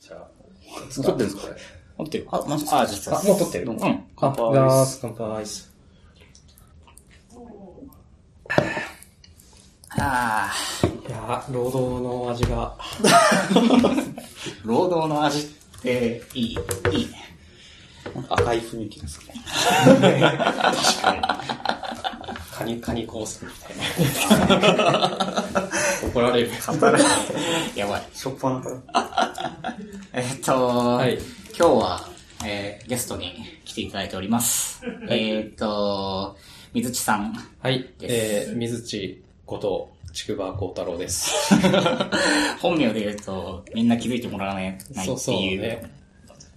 じゃあ、撮ってるんですか？これ。持ってるあ、マジですか？あ、実は。あ、もう撮ってるうんうん。乾杯。乾杯です。あいやー労働の味が、ー 労働の味って、いい、いいね。赤い雰囲気ですね。カニ、カニコースみたいな。怒られる。やばい。しょっぱなから。えーっと、い今日は、えーゲストに来ていただいております。えーっと、水地さん。はい、えー、水地こと、筑波幸太郎です。本名で言うと、みんな気づいてもらわないっていう。そうそうね。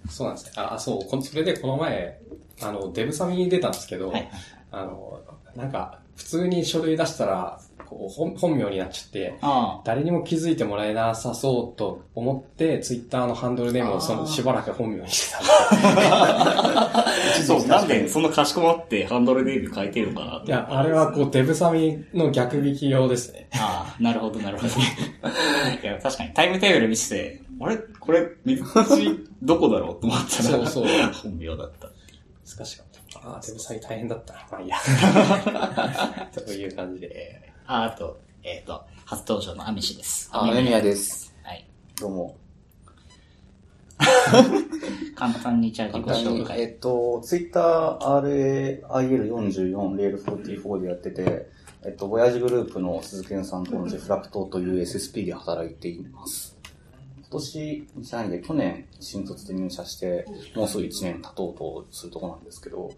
そうなんですね。あ、そう、このそれでこの前、あの、デブサミに出たんですけど、はいあの、なんか、普通に書類出したら、こう本本名になっちゃって、あ誰にも気づいてもらえなさそうと思って、ツイッターのハンドルネームをそのしばらく本名にしてた。あ。そう、なんでそのかしこまってハンドルネーム変えてるのかなといや、あれはこう、デブサミの逆引き用ですね。ああ、なるほど、なるほど。いや、確かにタイムテーブル見せて、あれ？これ、水口どこだろうと思ったら、そうそう本名だった。難しかった。ああ、デブサミ大変だったな。まあいいや。という感じで。あ、あと、えっ、と、初登場のアミシです。あ、メミヤです。はい。どうも。簡単にじゃあ自己紹、介。えっと、ツイッター RAIL44、レール44でやってて、えっと、ボヤージグループの鈴木さんと同じフラクトという SSP で働いています。今年、2002で去年新卒で入社して、もうすぐ1年経とうとするところなんですけど、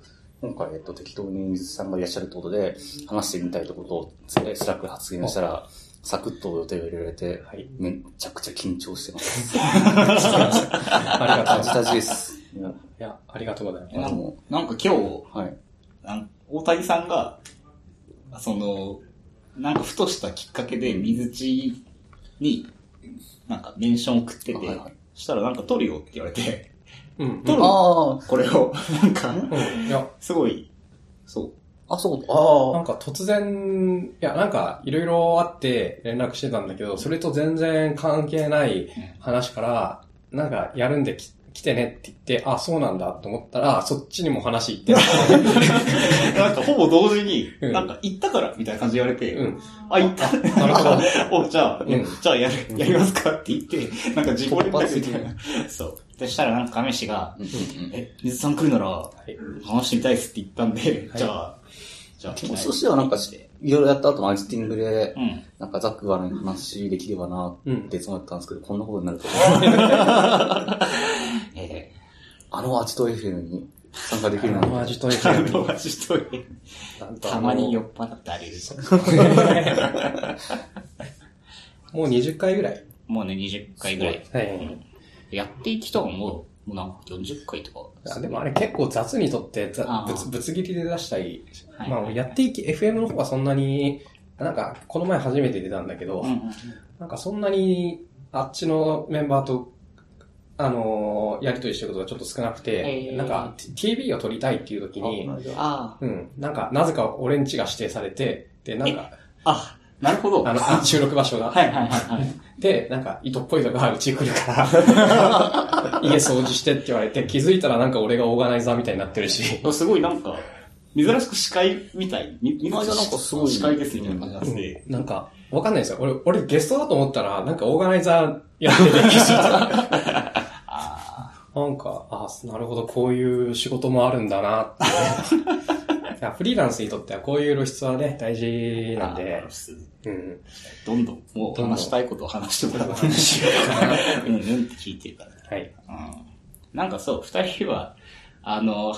今回、えっと、適当に mizchi さんがいらっしゃるってことで、話してみたいとことを、えスラックで発言したら、サクッと予定を入れられて、はいめっちゃくちゃ緊張してます。ありがとうタジタジです。いやありがとうございます。なんあのなんか今日、はい。なん大谷さんが、その、なんかふとしたきっかけで水地に、なんかメンション送ってて、はいはいしたらなんか撮るよって言われて、うん。撮る？あこれを、なんか、うん。いや、すごい、そう。あ、あ、そう、あなんか突然、いや、なんかいろいろあって連絡してたんだけど、それと全然関係ない話から、なんかやるんでき来てねって言って、あ、そうなんだと思ったら、そっちにも話行って なんかほぼ同時に、うんなんか行ったからみたいな感じで言われて、うん。あ、行った。なるほど。お、じゃあ、うんじゃあやる、やりますかって言って、なんか自己連絡みたいな。そう。そしたらなんか亀氏が、うんうんえ、水さん来るなら、はい。話してみたいですって言ったんで、はいじゃあ、じゃあ、うん。そしてはなんか、いろいろやった後のアジティングでう、ん。なんかザックが話できればなうんっていつもやったんですけど、こんなことになるとは。えあのアジト FM に参加できるなんて。あの味とー、あの話しといて、なんとたまに酔っ払ってあげる。もう20回ぐらい。もうね、20回ぐらい。はい。やっていきたらもう、もうなんか40回とか。あでもあれ結構雑にとって、ぶつぶつ切りで出したり、はい。まあやっていき、FM の方はそんなに、なんかこの前初めて出たんだけど、うんうんなんかそんなにあっちのメンバーと、あのーやりとりしてることがちょっと少なくて、えー。なんか TV を撮りたいっていう時に、あうん、なんかなぜか俺ん家が指定されて、で、なんか、あ、あ、なるほど。あの、あ 収録場所が。はいはいはいはい。で、なんか、糸っぽいのがうち来るから、家掃除してって言われて、気づいたらなんか俺がオーガナイザーみたいになってるし、すごいなんか、珍しく司会みたい。み、みあじゃあなんかすごい司会ですみたいな感じになってて。なんか、わかんないですよ。俺、俺ゲストだと思ったら、なんかオーガナイザーやってて気づいたら、あなんか、あなるほど、こういう仕事もあるんだなって。フリーランスにとってはこういう露出はね、大事あ。なんで、あうん。どんどん、もう話したいことを話してもらう。うんうんって聞いてるから。はい。うん。なんかそう、二人は、あの、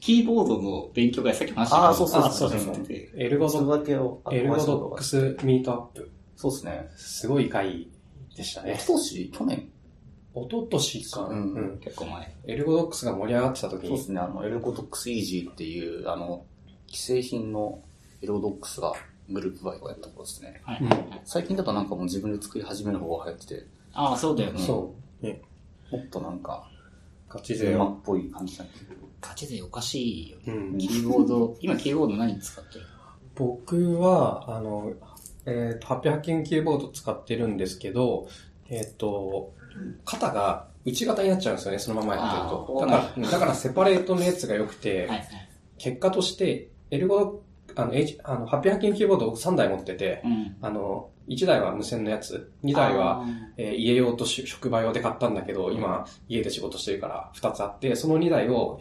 キーボードの勉強会さっき話したあーそうそうあそうそうそうでエルゴド、だけを、 ErgoDox Meetup。そうですね。すごい回でしたね。一年？去年？一昨年か。うんうん。結構前。 ErgoDox が盛り上がってた時にそうで、すね、あの、 ErgoDox EZ っていう、あの、既製品のエルゴドックスがグループバイをやったことですね。はい。うん最近だとなんかもう自分で作り始める方が流行ってて、ああ、そうだよね。そう。ね、もっとなんか、ガチ勢は。テーマっぽい感じなんでガチでおかしいよね。うん。キーボード、今キーボード何使ってる僕は、あの、えっ、と、800件キーボード使ってるんですけど、えっ、と、肩が内型になっちゃうんですよね、そのままやってると。だから、うんだからセパレートのやつが良くて、はいはい。結果として、エルゴ、あの、H、あの、ハッピーハッキングキーボードを3台持ってて、うん。あの、1台は無線のやつ、2台は、えー家用とし職場用で買ったんだけど、今、家で仕事してるから2つあって、その2台を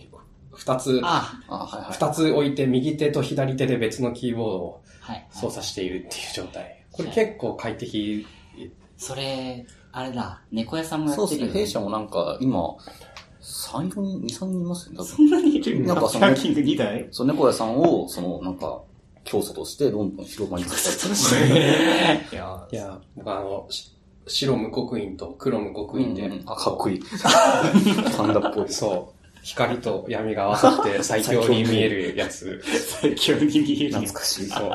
2つ、ああ、はいはい。2つ置いて、右手と左手で別のキーボードをあ、はい。操作しているっていう状態。これ結構快適。それ、あれだ、猫屋さんもやそうですね。ってるよ弊社もなんか、今、3、4人、2、3人いますよね、多分。そんなにいるなんかそのキング2台そう、猫屋さんを、その、なんか、教祖としてどんどん広まりつつある。いやいや、僕あの、し白無刻印と黒無刻印で、あ、かっこいい。パンダっぽい。そう、光と闇が合わさって 最強に見えるやつ。最強に見える。懐かしい。そう。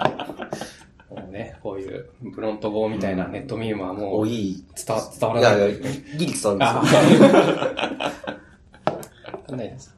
もうね、こういうブロント号みたいなネットミームはもお、ういい。伝わ伝わいらない。やいや、ギリ伝わあるんですよ。ないです。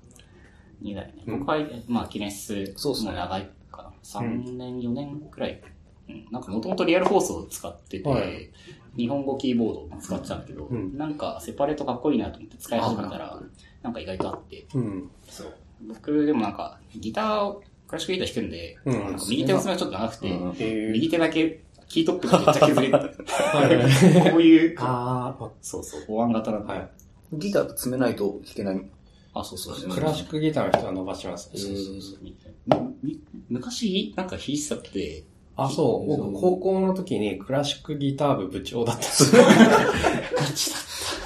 2台ね。うん僕は、まあ、記念室そうっすねも長いかな。3年、4年くらい。うん。なんかもともとリアル放送を使ってて、はい日本語キーボードを使ってたんだけど、うんなんかセパレートかっこいいなと思って使い始めたら、なんか意外とあって、うん。そう。僕でもなんか、ギターを、クラシックギター弾くんで、うんなんか右手の爪がちょっと長くて、右手だけキートップがめっちゃ削れて、はい こういう、あそうそう、保安型なんあ、で、はい。ギター詰めないと弾けない。あ、そうそうそう。クラシックギターの人は伸ばします。えーみみ昔、なんか弾いてたって、あ、そう。僕、高校の時にクラシックギター部部長だったんです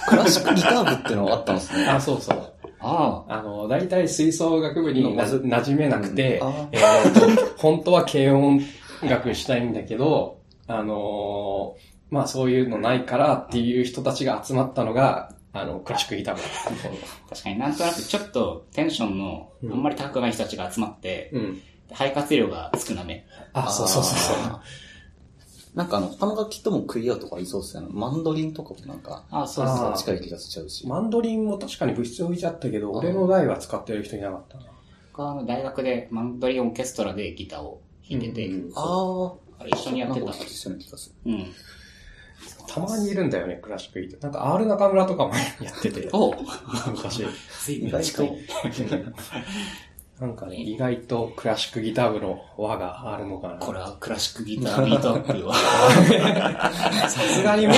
クラシックギター部ってのがあったんですね。あ、そうそう。ああの、大体吹奏楽部になまず馴染めなくてうんあ、えーと、本当は軽音楽したいんだけど、あのーまあそういうのないからっていう人たちが集まったのが、あの、クラシックギター部。あ、確かになんとなくちょっとテンションのあんまり高くない人たちが集まって、うん。肺活量が少なめ。あ、そうそうそうそう。なんかあの、他の楽器ともクリアとかありそうですよね。マンドリンとかもなんか、あそうそう。近い気がしちゃうし。マンドリンも確かに部室置いちゃったけど、俺の代は使ってる人いなかったな。僕はあの大学でマンドリンオーケストラでギターを弾いてて、うんそうああれ一緒にあ、やってた気がする。うん。たまにいるんだよね、クラシックギター。なんか R 中村とかもやってて、おう昔。随意外と。なんかね、意外とクラシックギター部の輪があるのかな。これはクラシックギタービートアップは。さすがにもう、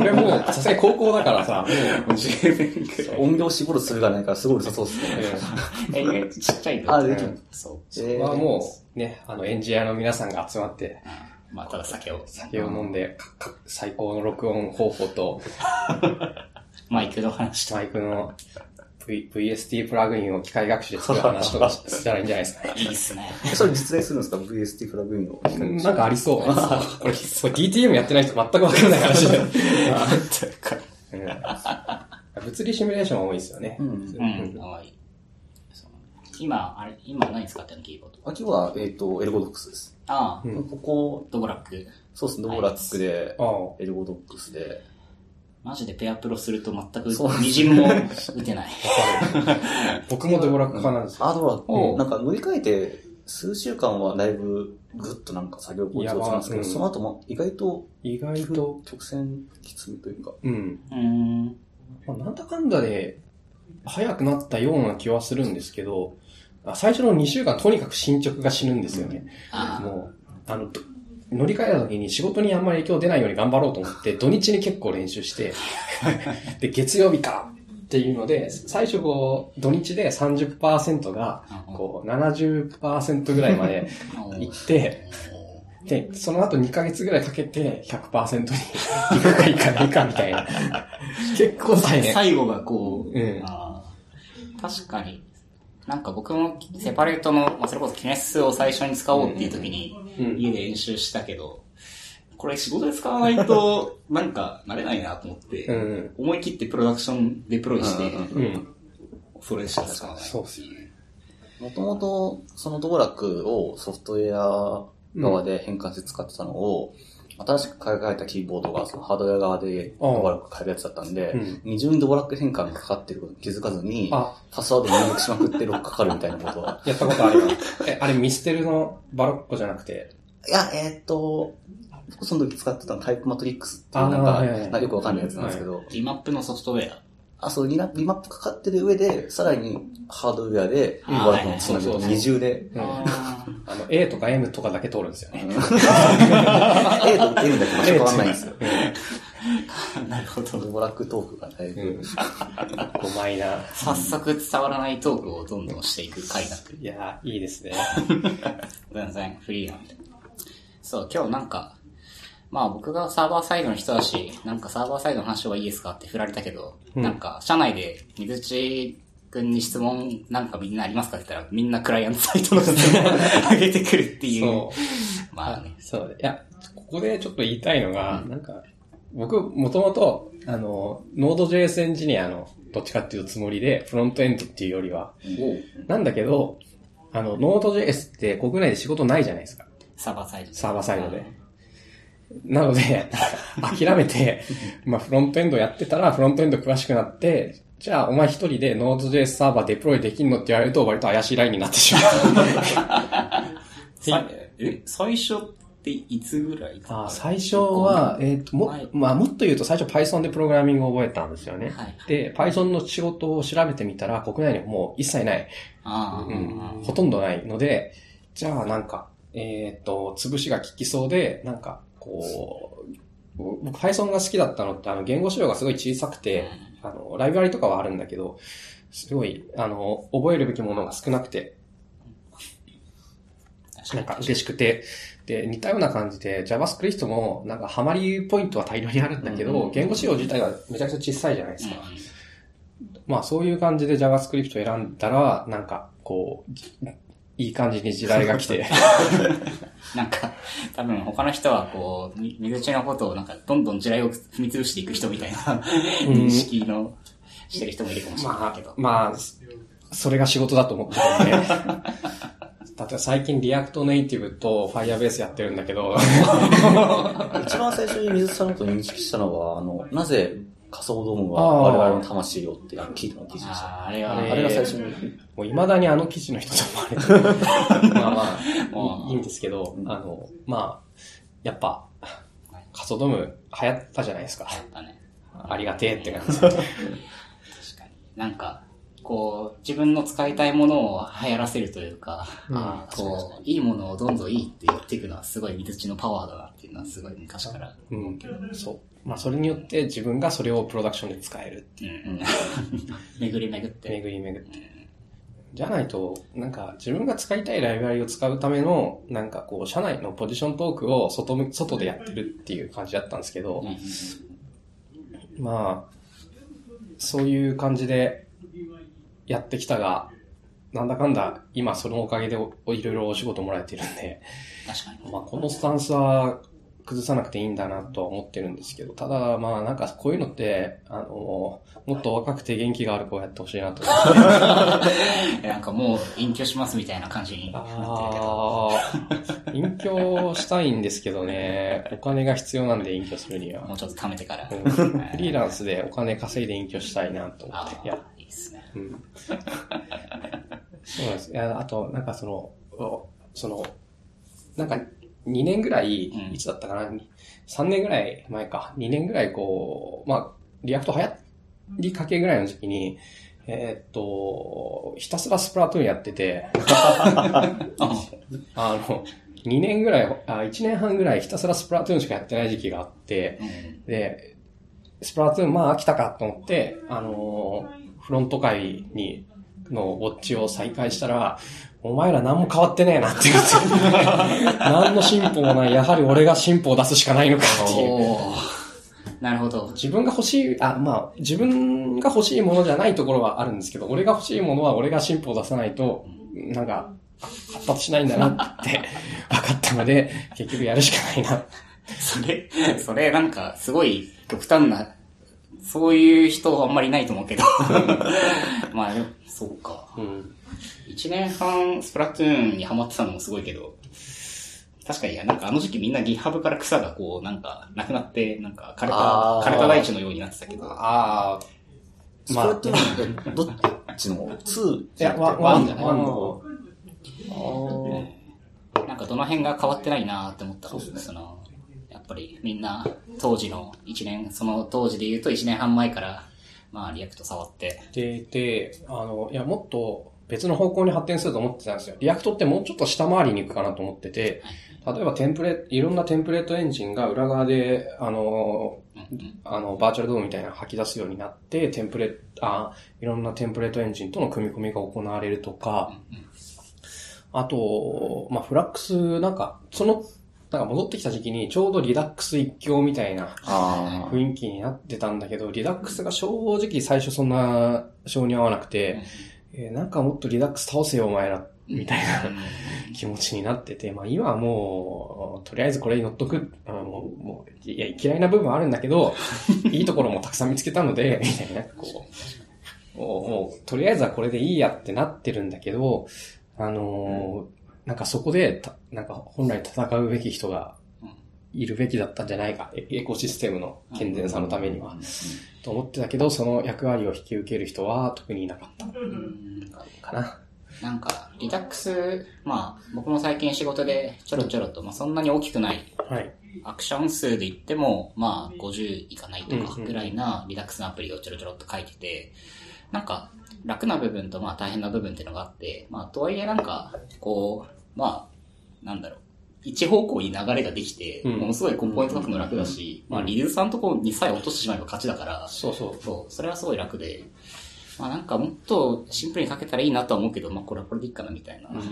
俺もう、さすがに高校だからさ、もう、10年くらい。音量絞るするがないからすごい良さそうですね。え意外とちっちゃいんだあできるそう。えはもう、ね、あの、エンジニアの皆さんが集まって、うんまあ、ただ酒を。酒を飲んで、かか最高の録音方法と、マイクの話と。マイクの v VST プラグインを機械学習で作る話とかしたらいいんじゃないですかね。いいっすね。それ実在するんですか ?VST プラグインを。なんかありそう。これ、これ DTM やってない人全くわからない話で。うん物理シミュレーションは多いですよね。うん。い今、あれ、今何使ってるのキーボード。秋は、えっ、と、 ErgoDox です。ああ、うんここ、 Dvorak。そうですね、 Dvorak で、 ErgoDox で、マジでペアプロすると全くそうみじんも打てない。僕も Dvorak 派なんですよ。あ、 Dvorak。なんか乗り換えて、数週間はだいぶ、ぐっとなんか作業効率落ちますけど、いやまあうんその後も意外と、意外と、曲線きついというか、うん。うーん。まあなんだかんだで、早くなったような気はするんですけど、あ最初の2週間とにかく進捗が死ぬんですよね。もう、あの、ど乗り換えた時に仕事にあんまり影響出ないように頑張ろうと思って、土日に結構練習して、で、月曜日かっていうので、最初こう、土日で30%が、こう、70%ぐらいまで行って、で、その後2ヶ月ぐらいかけて100%に行くか行かないかみたいな。結構大変。最後がこう、うん確かに。なんか僕もセパレートの、まあ、それこそキネスを最初に使おうっていう時にうん家で練習したけど、これ仕事で使わないとなんか慣れないなと思って、うん。思い切ってプロダクションデプロイして、うんうん。それしか使わない。そうっすよね。もともと、そのドボラックをソフトウェア側で変換して使ってたのを、新しく買い替えたキーボードがそのハードウェア側でドボラック変えるやつだったんで、うん。二重にドボラック変換がかかってることに気づかずに、あ、パスワード入力しまくってロックかかるみたいなことは。やったことあるよ。え、あれミステルのバロッコじゃなくて、いや、えーっと、僕その時使ってたのタイプマトリックスっていうなんか、はいはいはい。なんかよくわかんないやつなんですけど、リマップのソフトウェア。あ、そう、リマップかかってる上で、さらにハードウェアで、ワークのつなぐとはいはい二重で、うんああの、A とか M とかだけ通るんですよね。A と N だけ場所変わんないんですよ。ーなるほど。ドラッグトークがだいぶ、うん。5枚な。早速伝わらないトークをどんどんしていく回だ。いやー、いいですね。全然フリーなんで。そう、今日なんか、まあ僕がサーバーサイドの人だし、なんかサーバーサイドの話はいいですかって振られたけど、うんなんか社内で水内に質問なんかみんなありますか？って言ったらみんなクライアントサイトの質問を上げてくるっていう。そう。まあね。そう。いや、ここでちょっと言いたいのが、なんか、僕、もともと、あの、Node.js エンジニアの、どっちかっていうつもりで、フロントエンドっていうよりは。なんだけど、あの、Node.js って国内で仕事ないじゃないですか。サーバーサイド。サーバーサイドで。なので、諦めて、まあフロントエンドやってたら、フロントエンド詳しくなって、じゃあお前一人で Node.js サーバーデプロイできんのって言われると割と怪しいラインになってしまう。さえ、最初っていつぐらいあ最初は、えっ、と、も、はい。まあ、もっと言うと最初 Python でプログラミングを覚えたんですよね。はいで、Python の仕事を調べてみたら、国内にはもう一切ない、うん、ほとんどないので、じゃあなんか、えっ、と、潰しが効きそうで、なんか、こう、僕 Python が好きだったのって、あの、言語仕様がすごい小さくて、あの、ライブラリとかはあるんだけど、すごい、あの、覚えるべきものが少なくて、なんか嬉しくて、で、似たような感じで JavaScript もなんかハマりポイントは大量にあるんだけど、言語仕様自体はめちゃくちゃ小さいじゃないですか。まあそういう感じで JavaScript を選んだら、なんかこう、じいい感じに時代が来て、なんか、多分他の人はこう、み水内のことをなんかどんどん地雷を踏み潰していく人みたいな認識のしてる人もいるかもしれないまけど。あ、まあ、それが仕事だと思ってるんで。例えば最近 React Native と Firebase やってるんだけど、一番最初に mizchi さんのことを認識したのは、あの、なぜ仮想 DOM あーは我々の魂をって聞いたの記事でした。あーあれは、あれあれが最初に。もう未だにあの記事の人と思われ。まあまあ、う んいいいんですけど、あの、まあ、やっぱ、カソドム流行ったじゃないですか。だね。ありがてえって感じ。確かに。なんか、こう、自分の使いたいものを流行らせるというか、うんこう、いいものをどんどんいいって言っていくのはすごい水内のパワーだなっていうのはすごい昔から。うん、そう。まあ、それによって自分がそれをプロダクションで使える。うんうん。巡り巡って。巡り巡って。じゃないと、なんか自分が使いたいライブラリを使うための、なんかこう、社内のポジショントークを外む、外でやってるっていう感じだったんですけど、まあ、そういう感じでやってきたが、なんだかんだ今そのおかげでおいろいろお仕事もらえてるんで、確かに。まあこのスタンスは崩さなくていいんだなとは思ってるんですけど、ただまあなんかこういうのって、あの、もっと若くて元気がある子をやってほしいなと思って。え なんかもう隠居しますみたいな感じになってるけど。ああ、隠居したいんですけどね、お金が必要なんで隠居するには。もうちょっと貯めてから。うんフリーランスでお金稼いで隠居したいなと思って。いやああ、いいですね。うんそうなんです。いや、あと、なんかその、おその、なんか2年ぐらい、うん。いつだったかな、3年ぐらい前か、2年ぐらいこう、まあ、 React 流行りかけぐらいの時期に、えーっと、ひたすらスプラトゥーンやってて、あの、2年ぐらい、あ、1年半ぐらいひたすらスプラトゥーンしかやってない時期があって、うん。で、スプラトゥーン、まあ飽きたかと思って、あのーフロント界に、のウォッチを再開したら、お前ら何も変わってねえなって言って、何の進歩もない、やはり俺が進歩を出すしかないのかっていう。おーなるほど。自分が欲しい、あ、まあ、自分が欲しいものじゃないところはあるんですけど、俺が欲しいものは俺が進歩を出さないと、なんか、発達しないんだなって 分かったので、結局やるしかないな。それ、それなんか、すごい極端な、そういう人あんまりいないと思うけど。まあ、そうか。うん。一年半スプラトゥーンにハマってたのもすごいけど、確かに、なんかあの時期みんな GitHub から草がこう、なんか、なくなって、なんか枯れた、枯れた大地のようになってたけど。ああ、スプラトゥーンってどっちの ?2? いや、ワン、ワンじゃない？ワンの方。あなんかどの辺が変わってないなーって思ったんですね。その、やっぱりみんな当時の1年、その当時で言うと1年半前から、まあ React 触って、で、で、あの、いや、もっと別の方向に発展すると思ってたんですよ。 React ってもうちょっと下回りに行くかなと思ってて、例えばテンプレ、いろんなテンプレートエンジンが裏側で、あの、あの、 Virtual DOM みたいなの吐き出すようになって、テンプレ、あ、いろんなテンプレートエンジンとの組み込みが行われるとか、あと、まあ、フラックス、なんか、その、なんか戻ってきた時期にちょうどリダックス一強みたいなあ雰囲気になってたんだけど、リダックスが正直最初そんな性に合わなくて、えーなんかもっとリダックス倒せよお前ら、みたいな気持ちになってて、まあ今はもう、とりあえずこれに乗っとく、あのもう、もういや、嫌いな部分はあるんだけど、いいところもたくさん見つけたので、みたいな、こう、もう、もうとりあえずはこれでいいやってなってるんだけど、あのーなんかそこでた、なんか本来戦うべき人がいるべきだったんじゃないか、エエコシステムの健全さのためには、と思ってたけど、その役割を引き受ける人は特にいなかった。かな。なんか、リダックス、まあ、僕も最近仕事でちょろちょろと、まあそんなに大きくない、はい。アクション数で言っても、まあ50いかないとかぐらいなリダックスのアプリをちょろちょろっと書いてて、なんか、楽な部分とまあ大変な部分っていうのがあって、まあとはいえなんか、こう、まあ、なんだろう。一方向に流れができて、うんものすごいコンポーネント書くの楽だし、まあリデューサーのところにさえ落としてしまえば勝ちだから、そうそう。そう、それはすごい楽で、まあなんかもっとシンプルに書けたらいいなとは思うけど、まあこれはこれでいいかなみたいな。うん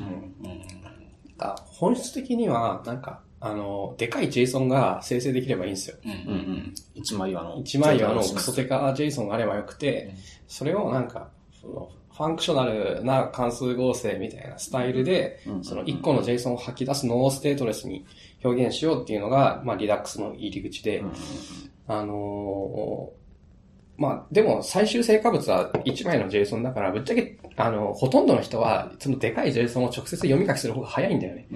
あ本質的には、なんか、あの、でかい JSON が生成できればいいんですよ。うんうんうんうん。一枚岩の。一枚岩のクソテカ JSON があればよくて、それをなんか、その functional な関数合成みたいなスタイルでう、んその一個の JSON を吐き出すのをステートレスに表現しようっていうのが、まあ、 Redux の入り口で、あのーまあ、でも最終成果物は1枚の JSON だから、ぶっちゃけ、あの、ほとんどの人は、そのでかい JSON を直接読み書きする方が早いんだよね。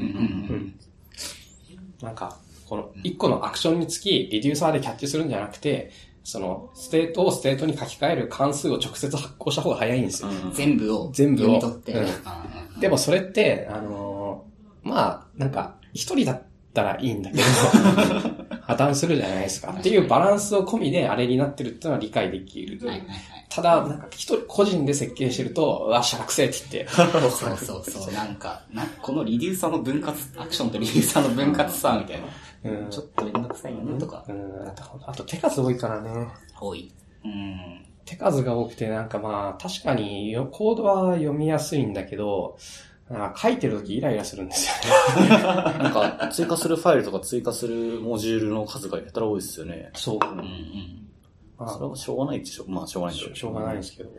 なんか、この1個のアクションにつき、 reducer でキャッチするんじゃなくて、その、ステートをステートに書き換える関数を直接発行した方が早いんですよ。全部を全部を読み取って。うんあでもそれって、あのーまあ、なんか、一人だったらいいんだけど、破綻するじゃないですか。っていうバランスを込みであれになってるっていうのは理解できる。ーはいはいはい。ただ、なんか一人個人で設計してると、うわ、しゃらくせえって言って、そうそうそう。なんか、なこの reducer の分割、アクションと reducer の分割さ、みたいな。うんちょっとめんどくさいよね、とか。うん、あとあと手数多いからね。多い。うん。手数が多くて、なんかまあ、確かによコードは読みやすいんだけど、書いてるときイライラするんですよね。なんか、追加するファイルとか追加するモジュールの数がやたら多いですよね。そう。うんうん。まそれはしょうがないでしょ。まあ、しょうがないしょしょうがないんですけど。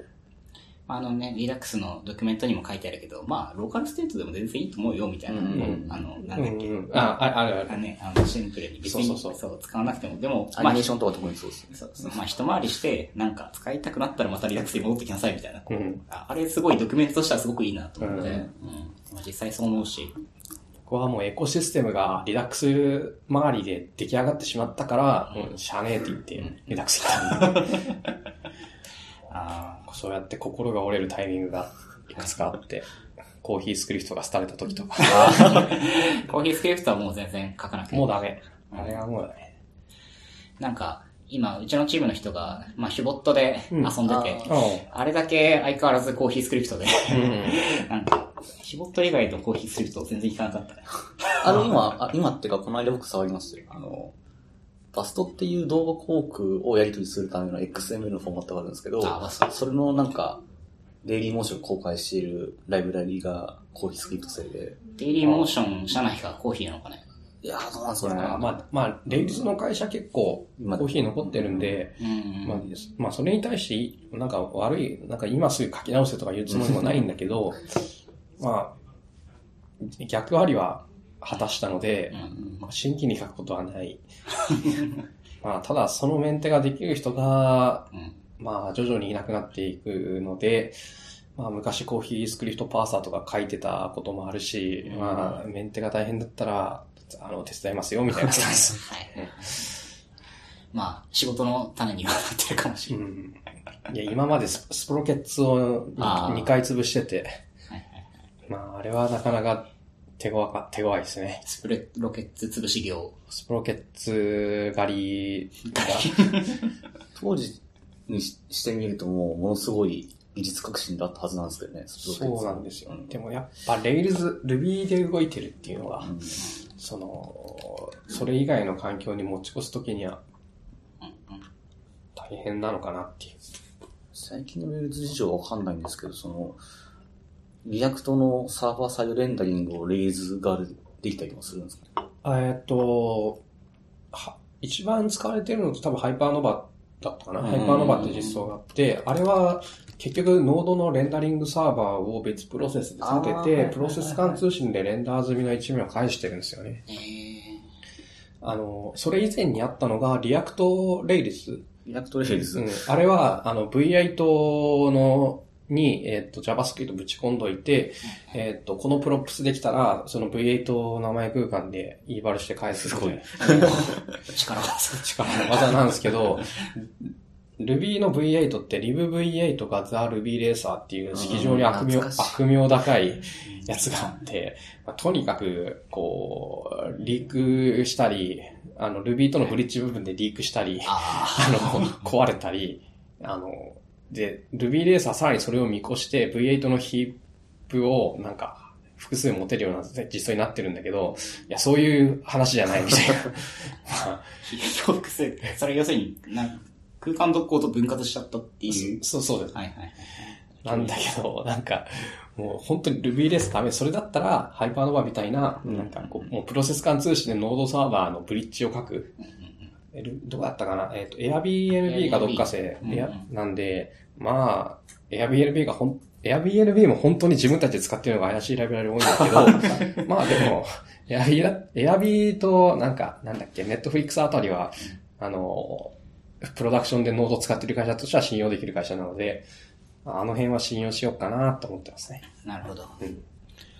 あのね、リラックスのドキュメントにも書いてあるけど、まあ、ローカルステートでも全然いいと思うよ、みたいな。うんうんあの、なうんだっけ。んうん。あ、ああるある。あね、あの、シンプルに別にそうそうそう使わなくても、でも、アニメーションとか特にそうです。そうそうまあ、一回りして、なんか、使いたくなったらまたリラックスに戻ってきなさいみたいな。こううんああれすごいドキュメントとしてはすごくいいなと思って。ううん実際そう思うし。ここはもうエコシステムがリダックス周りで出来上がってしまったから、うん、しゃあねえって言って、リダックス来 たんで。あそうやって心が折れるタイミングがいくつかあって、コーヒースクリプトが廃れた時とか、あ。コーヒースクリプトはもう全然書かなくて。もうダメ。あれはもうダメ。なんか、今、うちのチームの人が、まあ、ヒュボットで遊んでて、うんああれだけ相変わらずコーヒースクリプトで、うん。なんか、ヒュボット以外のコーヒースクリプト全然いかなかったね。あの、今、あ今っていうか、この間僕触りましたよ。あの、バストっていう動画広告をやり取りするための XML のフォーマットがあるんですけど、あそれのなんか、デイリーモーションを公開しているライブラリがコーヒースクリプト製で、デイリーモーション社内がコーヒーなのかね。いやー、どうなんですかね。まあ、まあ、まあ、レイルズの会社結構、コ今ーヒー残ってるんで、うん。まあ、まあ、それに対して、なんか悪い、なんか今すぐ書き直せとか言うつもりもないんだけど、まあ、逆割りは果たしたので、うんまあ新規に書くことはない。まあ、ただ、そのメンテができる人が、うんまあ、徐々にいなくなっていくので、まあ、昔コーヒースクリプトパーサーとか書いてたこともあるし、うんまあ、メンテが大変だったら、あの、手伝いますよ、みたいな感じ です。はい。まあ、仕事の種にはなってるかもしれない。うん。いや、今までススプロケッツをあー2回潰してて、はいはいまあ、あれはなかなか手強か、手強いですね。スプレロケッツ潰し業。スプSprockets あたりが、当時にししてみるともう、ものすごい技術革新だったはずなんですけどね、 Sprockets そうなんですようん。でもやっぱ、 Rails、Ruby で動いてるっていうのが、うんその、それ以外の環境に持ち越すときには大変なのかなっていう。最近の Rails 事情はわかんないんですけど、その、 React の server-side rendering を Rails ができたりとかするんですか？えーっと、は、一番使われてるのと多分 Hypernova だったかな？うん Hypernova って実装があって、あれは結局 Node のレンダリングサーバーを別プロセスで立てて、プロセス間通信でレンダー済みの一面を返してるんですよね。えー、あの、それ以前にあったのが React Rails。React Rails、うん、あれは、あの、V8 の、に、えっ、と、JavaScript ぶち込んどいて、えっ、と、この props できたら、その V8 名前空間で e バルして返すすごい。力技。力の技なんですけど、Ruby の V8 って LibV8 が The Ruby Racer っていう非常に悪名、悪名高いやつがあって、まあとにかく、こう、リークしたり、あの、Ruby とのブリッジ部分でリークしたり、ああの、壊れたり、あの、で、Ruby レーサーさらにそれを見越して V8 のヒップをなんか複数持てるような実装になってるんだけど、いや、そういう話じゃないみたいな。まああ。複数。それ要するに、なん空間特攻と分割しちゃったっていう。そうそうです。はいはいはい。なんだけど、なんか、もう本当に Ruby レースダメ。それだったら、ハイパーノバみたいな、なんかこう、もうプロセス間通信でノードサーバーのブリッジを書く。どうだったかな？えっ、と、Airbnb かどっかせ、Airbnb いやうんなんで、まあ、Airbnb がほん、Airbnb も本当に自分たちで使ってるのが怪しいライブラリ多いんだけど、まあでも、Airb、と、なんか、なんだっけ、Netflix あたりは、あの、プロダクションでノードを使ってる会社としては信用できる会社なので、あの辺は信用しようかなと思ってますね。なるほど。うん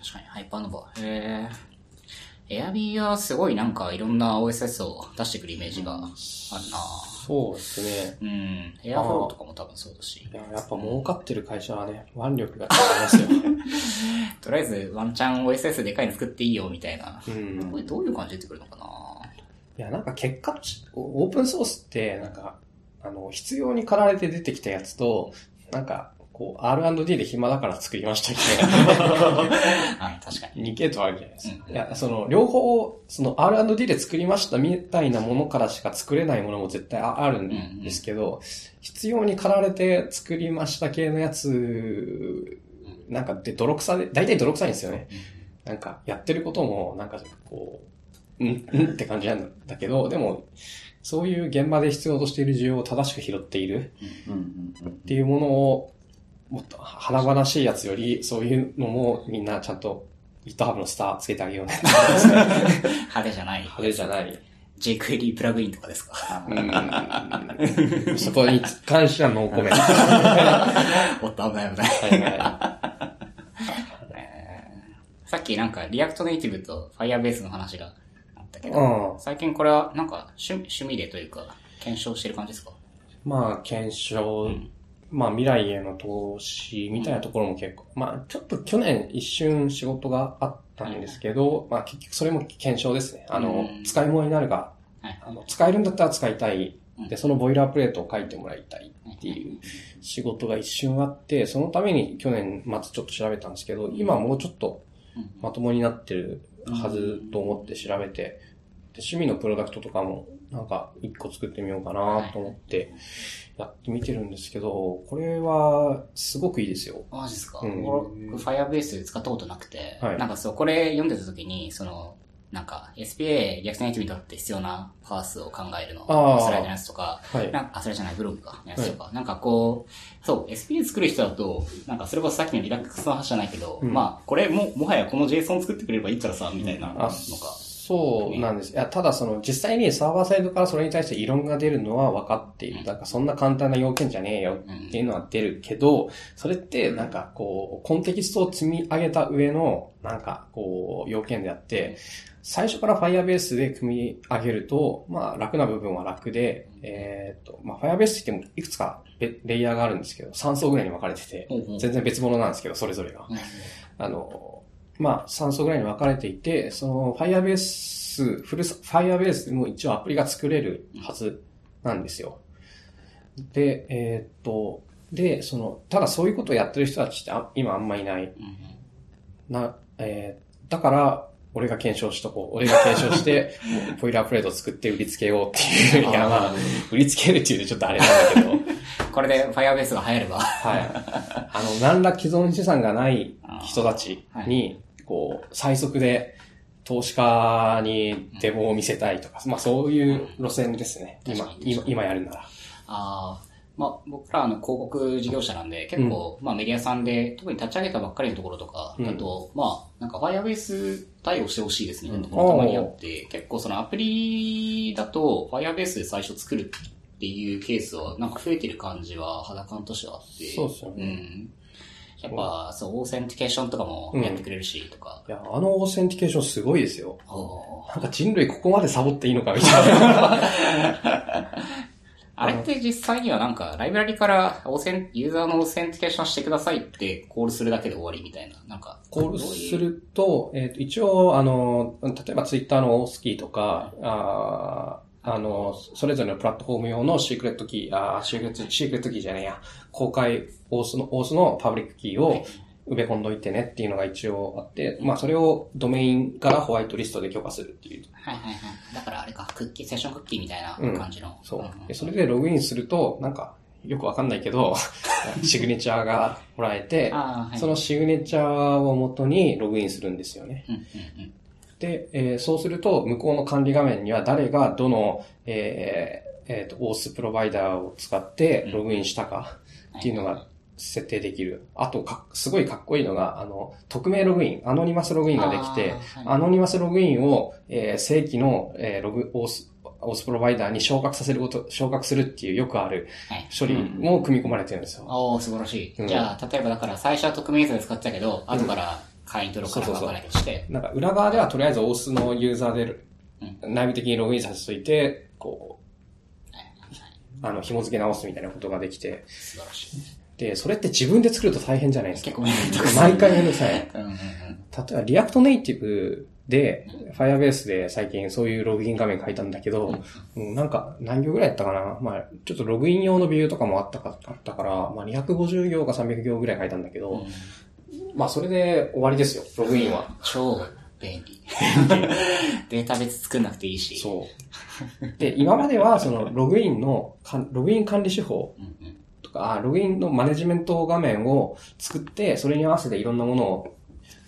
確かに、ハイパーノバ。へえ。エアビーはすごいなんかいろんな OSS を出してくるイメージがあるなそうですね。うん。エアフローとかも多分そうだしい。や、やっぱ儲かってる会社はね、腕力が違いますよ。とりあえずワンチャン OSS でかいの作っていいよみたいな。うんこれどういう感じで出てくるのかな？いや、なんか結果オープンソースって、なんか、あの、必要に駆られて出てきたやつと、なんか、こう、R&D で暇だから作りましたみたい あ確かに。な、2系統あるじゃないですか。うんいや、その、両方、その R&D で作りましたみたいなものからしか作れないものも絶対ああるんですけど、必要に駆られて作りました系のやつ、なんかで泥臭で、大体泥臭いんですよね。なんか、やってることも、なんか、こう、うん、うんって感じなんだけど、でも、そういう現場で必要としている需要を正しく拾っているうんうんうんっていうものを、もっと華々しいやつより、そういうのもみんなちゃんと GitHub のスターつけてあげようね。派手じゃない。派手じゃない。jQuery プラグインとかですか？うん。そこに関してはノーコメント。おっと危ない危ない。はいはさっきなんか React Native と Firebase の話があったけい。ど、うん。最近これはなんか趣趣味でというか、検証してる感じですか？まあ、検証、まあ、未来への投資みたいなところも結構、まあ、ちょっと去年一瞬仕事があったんですけど、まあ、結局それも検証ですね。あのう、ん。使い物になるか、はい。あの、使えるんだったら使いたい。うん。で、そのボイラープレートを書いてもらいたいっていう仕事が一瞬あって、そのために去年末ちょっと調べたんですけど、今もうちょっとうん。まともになってるはずと思って調べて、で趣味のプロダクトとかもなんか一個作ってみようかなと思ってやってみてるんですけど、これはすごくいいですよ。マジですか、うん俺、Firebase 使ったことなくて、はいなんかそう、これ読んでた時に、その、なんか SPA、 React Native にとって必要な BaaS を考えるの、スライドのやつとか、はい。なんか、あ、それじゃない、ブログか、のやつとか、なんかこう、そう、SPA 作る人だと、なんかそれこそさっきの Redux の話じゃないけど、うんまあ、これも、もはやこの JSON 作ってくれればいいからさ、みたいなのあ、か。そうなんです。いや、ただその実際にサーバーサイドからそれに対して異論が出るのは分かっている。なんかそんな簡単な要件じゃねえよっていうのは出るけど、それってなんかこう、コンテキストを積み上げた上のなんかこう、要件であって、最初から Firebase で組み上げると、まあ楽な部分は楽で、えーっと、まあ Firebase って言ってもいくつかレレイヤーがあるんですけど、3層ぐらいに分かれてて全然別物なんですけど、それぞれが。うんあの、まあ、3層ぐらいに分かれていて、その Firebase、フル、Firebase でも一応アプリが作れるはずなんですよ。で、えーっと、で、その、ただそういうことをやってる人たちってあ今あんまいない。な、えーだから、俺が検証しとこう。俺が検証して、ポイラープレートを作って売りつけようっていう。いや、まあ、売りつけるっていうとちょっとあれなんだけど。これで Firebase が流行れば。はい。あの、何ら既存資産がない人たちに、こう、最速で投資家にデモを見せたいとか、まあそういう路線ですね。今今、今やるなら。ああ、まあ、僕らあの広告事業者なんで、結構、まあメディアさんで、特に立ち上げたばっかりのところとか、だと、まあ、なんか Firebase 対応してほしいですみたいなところたまにあって、結構そのアプリだと Firebase で最初作るっていうケースはなんか増えてる感じは肌感としてはあって。そうっすよね。うん。やっぱ、そう、 authentication とかもやってくれるし、とか。いや、あの authentication すごいですよ。なんか人類ここまでサボっていいのかみたいな。あれって実際にはなんか、ライブラリから authen、ユーザーの authentication してくださいってコールするだけで終わりみたいな。なんか、コールすると、えっ、と、一応、あの、例えばツイッターのオースキーとか、あーあの、それぞれのプラットフォーム用の secret key、あー secret、secret key じゃねえや、公開、オースの、オースのパブリックキーを埋め込んどいてねっていうのが一応あって、まあそれをドメインからホワイトリストで許可するっていう。はいはいはい。だからあれか、クッキー、セッションクッキーみたいな感じの。そう。んでそれでログインすると、なんか、よくわかんないけど、signature がもらえて、はいその signature を元にログインするんですよね。うんうんうん。で、えーそうすると、向こうの管理画面には誰がどの、えーえーと、オースプロバイダーを使ってログインしたかっていうのが設定できる。あとか、すごいかっこいいのが、あの、匿名ログイン、アノニマスログインができて、はいアノニマスログインを、えー正規の、えーログ、オース、オースプロバイダーに昇格させること、昇格するっていうよくあるはい。処理も組み込まれてるんですよ。おー、素晴らしい。うんじゃあ、例えばだから最初は匿名ユーザーで使ってたけど、後から会員登録から書かして、なんか裏側ではとりあえずオースのユーザーでう内部的にログインさせといて、こう、あの、紐付け直すみたいなことができて、素晴らしい。で、それって自分で作ると大変じゃないですか。結構。毎回めんどくさい。うんうんうん。例えば、 React Native で、Firebase で最近そういうログイン画面書いたんだけど、うんなんか何行ぐらいやったかなまあ、ちょっとログイン用のビューとかもあったか、あったから、まあ250行か300行ぐらい書いたんだけど、まあそれで終わりですよ、ログインは。超便利。データ別作んなくていいし。そう。で、今まではそのログインのログイン管理手法うんうん。とか、あログインのマネジメント画面を作って、それに合わせていろんなものを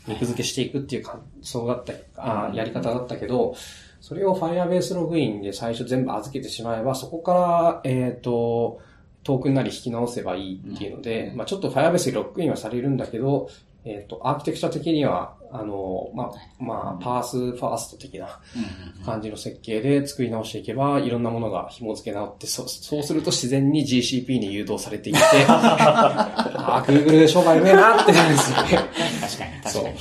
肉付けしていくっていう感想だった、あやり方だったけど、それを Firebase ログインで最初全部預けてしまえば、そこから、えっ、と、トークンなり引き直せばいいっていうので、まあちょっと Firebase にロックインはされるんだけど、えっ、と、アーキテクチャ的には、あの、まあ、まあ、パースファースト的な感じの設計で作り直していけば、いろんなものが紐付け直って、そそうすると自然に GCP に誘導されていって、ああ、Google 商売うめえなってなるんですよね。確かに、確かに。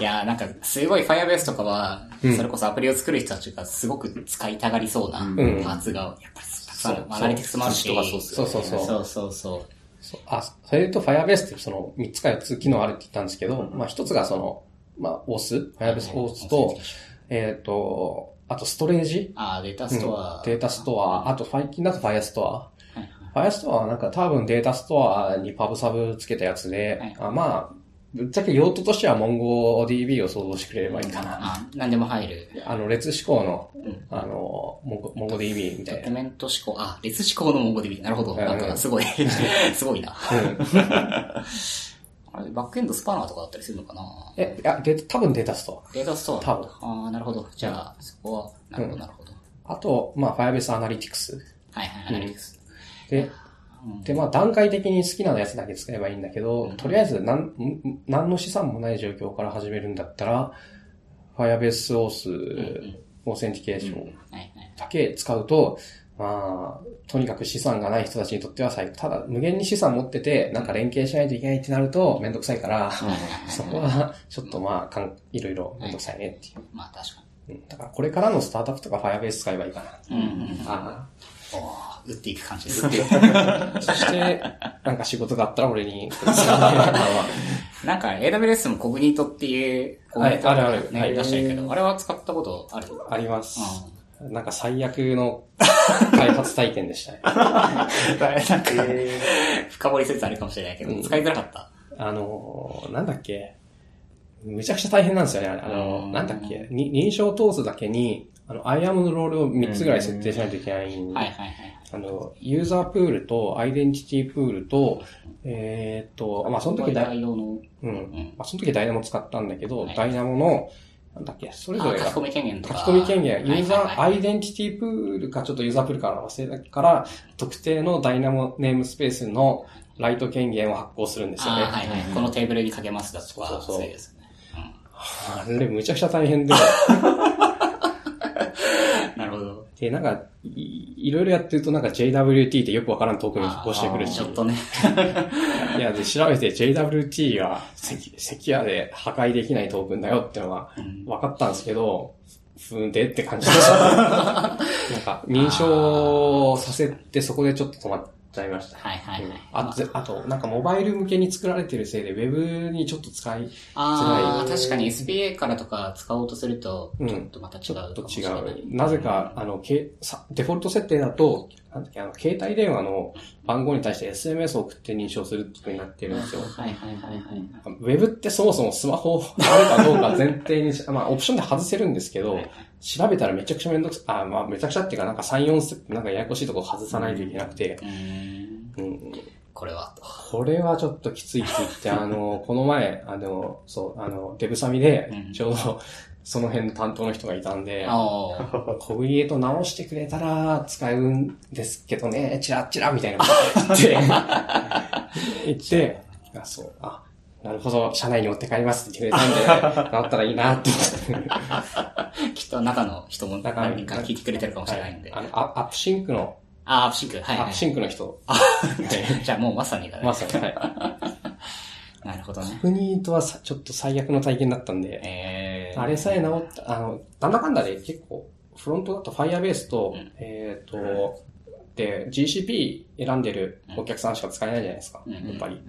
いやーなんか、すごい Firebase とかは、うんそれこそアプリを作る人たちがすごく使いたがりそうなうんパーツが、やっぱりたくさんあるアナリティクスもあるし。そうそうそうそう。そうそうそあ、それで言うと Firebase ってその3つか4つ機能あるって言ったんですけど、まあ1つがその、まあ auth、Firebase Auth と、えっ、と、あとストレージ、あーデータうんストア。データストア、あと最近だと Firestore。はいはい。Firestore はなんか多分データストアに Pub/Sub つけたやつで、はい。あまあ、ぶっちゃけ用途としては MongoDB を想像してくれればいいかな。あ、何でも入る。あの、列志向の、んあの、Mongo- MongoDB みたいな。ドキュメント思考、あ、列思考の MongoDB。なるほど。んなんか、すごい、すごいな。あれ、バックエンドスパナーとかだったりするのかな？え、いや、デ多分データストデータストア。多分ああ、なるほど。じゃあ、そこは、なるほど、なるほど。ア。あと、まあ、Firebase Analytics。はいはい、アナリティクス。で、で、まあ、段階的に好きなやつだけ使えばいいんだけど、とりあえず、なん、ん何の資産もない状況から始めるんだったら、Firebase Auth、authentication。だけ使うと、まあ、とにかく資産がない人たちにとっては最高。ただ、無限に資産持ってて、なんか連携しないといけないってなると、めんどくさいから、そこは、ちょっとまあかん、いろいろめんどくさいねっていう。まあ確かうんだから、これからのスタートアップとか Firebase 使えばいいかな。に。うんうん。あおー打っていく感じです。そして、なんか仕事があったら俺に、なんか AWS もコグニートっていう、コグニートはいあるある出してるけど、あれは使ったことある？あります。なんか最悪の開発体験でしたね。なんか、深掘り説あるかもしれないけど、使いづらかった？あのー、なんだっけ？めちゃくちゃ大変なんですよね。あのなんだっけ？に認証を通すだけに、あの、IAM のロールを3つぐらい設定しないといけないんではいはいはい。あの、ユーザープールと、アイデンティティプールと、えーっと、まあ、その時ダイ、代用の、ううんん。まあ、その時ダイナモ使ったんだけど、はいダイナモの、なんだっけ、それぞれがあ書き込み権限とか。書き込み権限、ユーザー、アはいイデンティティプールか、ちょっとユーザープールから忘れたから、特定のダイナモネームスペースのライト権限を発行するんですよね。あはいはい。このテーブルにかけますだとか、そうそうそうですね。あれ、むちゃくちゃ大変で。で、なんかい、いろいろやってるとなんか JWT ってよくわからんトークンに発行してくるしちょ、っとね。いや、で、調べて JWT がセキセキュアで破壊できないトークンだよってのがうん分かったんですけど、ふーんでって感じでした。なんか、認証させてそこでちょっと止まっちゃいました。はいはいはい。あぜあと、なんかモバイル向けに作られてるせいで、ウェブにちょっと使い、ああ、確かに SPA からとか使おうとすると、うんちょっとまた違ちょっとうかもし違れないうなぜか、あの、けさデフォルト設定だと、なんだっけ、あの、携帯電話の番号に対して SMS を送って認証するってことになってるんですよ。はいはいはいはい。ウェブってそもそもスマホあるかどうか前提にし、まあ、オプションで外せるんですけど、調べたらめちゃくちゃめんどくさい、あ、まあ、めちゃくちゃっていうか、なんか3、4ステップ、なんかややこしいとこ外さないといけなくて、うーん。うん、これは、と。これはちょっときついって言って、あの、この前、あの、そう、あの、デブサミでう、んちょうど、その辺の担当の人がいたんで、ああ。コグニエート直してくれたら使うんですけどね、チラッチラみたいなこと言って、言って、あ、そう、あ、なるほど、社内に持って帰りますって言ってくれたんで、直ったらいいなって思って。きっと中の人も何人か聞いてくれてるかもしれないんで。はいあの、ア AppSync の、あ、 AppSync。はい、はい。 AppSync の人。じゃあもうまさにだね。まさに、はい。なるほどね。 Cognito はさちょっと最悪の体験だったんで、えー、あれさえ直った、あの、なんだかんだで結構、フロントだと Firebase と、うんえっ、と、で、GCP 選んでるお客さんしか使えないじゃないですか、うんやっぱり。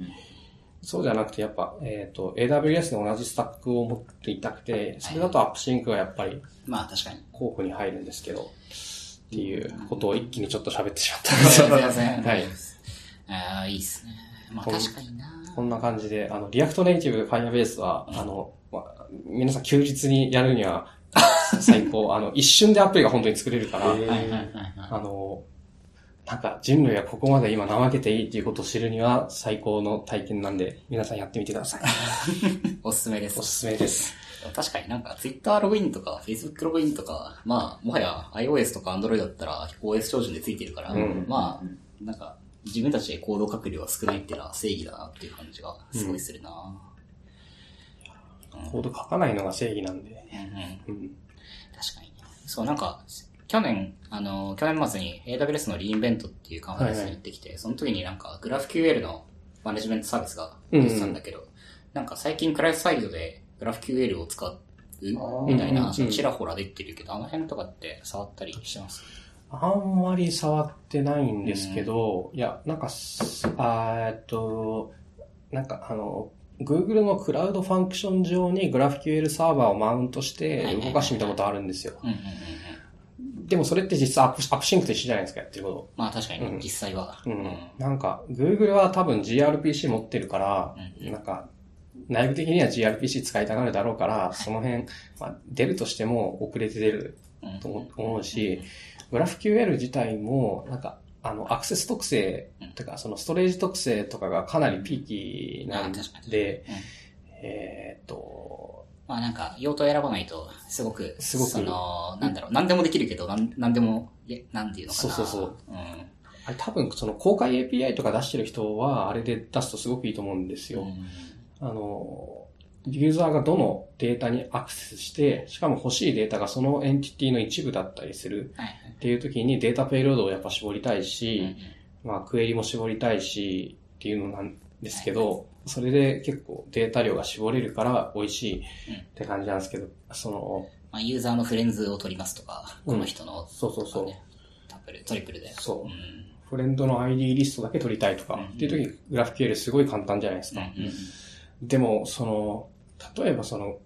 そうじゃなくて、やっぱ、えっ、と、AWS の同じスタックを持っていたくて、それだと AppSync がやっぱりまあ確かに。候補に入るんですけど、っていうことを一気にちょっと喋ってしまったんですすいません。はい。ああ、いいっすね。まあ確かにな。こんな感じで、あの、 React Native Firebase は、あの、まあ、皆さん休日にやるには最高。あの、一瞬でアプリが本当に作れるから。あの、なんか人類はここまで今怠けていいっていうことを知るには最高の体験なんで、皆さんやってみてください。おすすめですお。すすめです。確かになんか Twitter ログインとか Facebook ログインとか、まあ、もはや iOS とか Android だったら OS 標準でついてるから、うんまあ、なんか自分たちでコード書く量が少ないっていうのは正義だなっていう感じがすごいするな、コード書かないのが正義なんで。うんうんうん。確かに。そう、なんか、去年、あの、去年末に AWS のリインベントっていうカンファレンスに行ってきて、その時になんか GraphQL のマネジメントサービスが出てたんだけど、なんか最近クライアサイドで GraphQL を使うみたいな話がちらほら出てるけど、あの辺とかって触ったりしてます？あんまり触ってないんですけど、いや、なんかえっと、なんかあの、Google のクラウドファンクション上に GraphQL サーバーをマウントして動かしてみたことあるんですよ。でもそれって実はアップ AppSync と一緒じゃないですか、やってるこまあ確かに、うん。実際は。と。うん。なんか、Google は多分 gRPC 持ってるから、うん。なんか、内部的には gRPC 使いたがるだろうから、その辺、まあ、出るとしても遅れて出るうん。と思思うし、GraphQL 自体も、なんか、あの、アクセス特性、とか、そのストレージ特性とかがかなりピーキーなんでうん、えーっと、まあなんか、用途選ばないと、すごく、すごくその、なんだろう、何でもできるけど、なんなんでも、なんていうのかな。そうそうそううん。あれ多分その公開 API とか出してる人は、あれで出すとすごくいいと思うんですよ。うんあの、ユーザーがどのデータにアクセスして、しかも欲しいデータがそのエンティティの一部だったりするはいはいっていう時にデータペイロードをやっぱ絞りたいうんし、まあクエリも絞りたいしっていうのなんですけど、それで結構データ量が絞れるから美味しいって感じなんですけど、その、まあ、ユーザーのフレンズを取りますとか、うんこの人の、そうそうそうねタップル、トリプルで。そううん。フレンドの ID リストだけ取りたいとかうんっていう時にグラフ QL すごい簡単じゃないですか。うんうんでも、その、例えばその、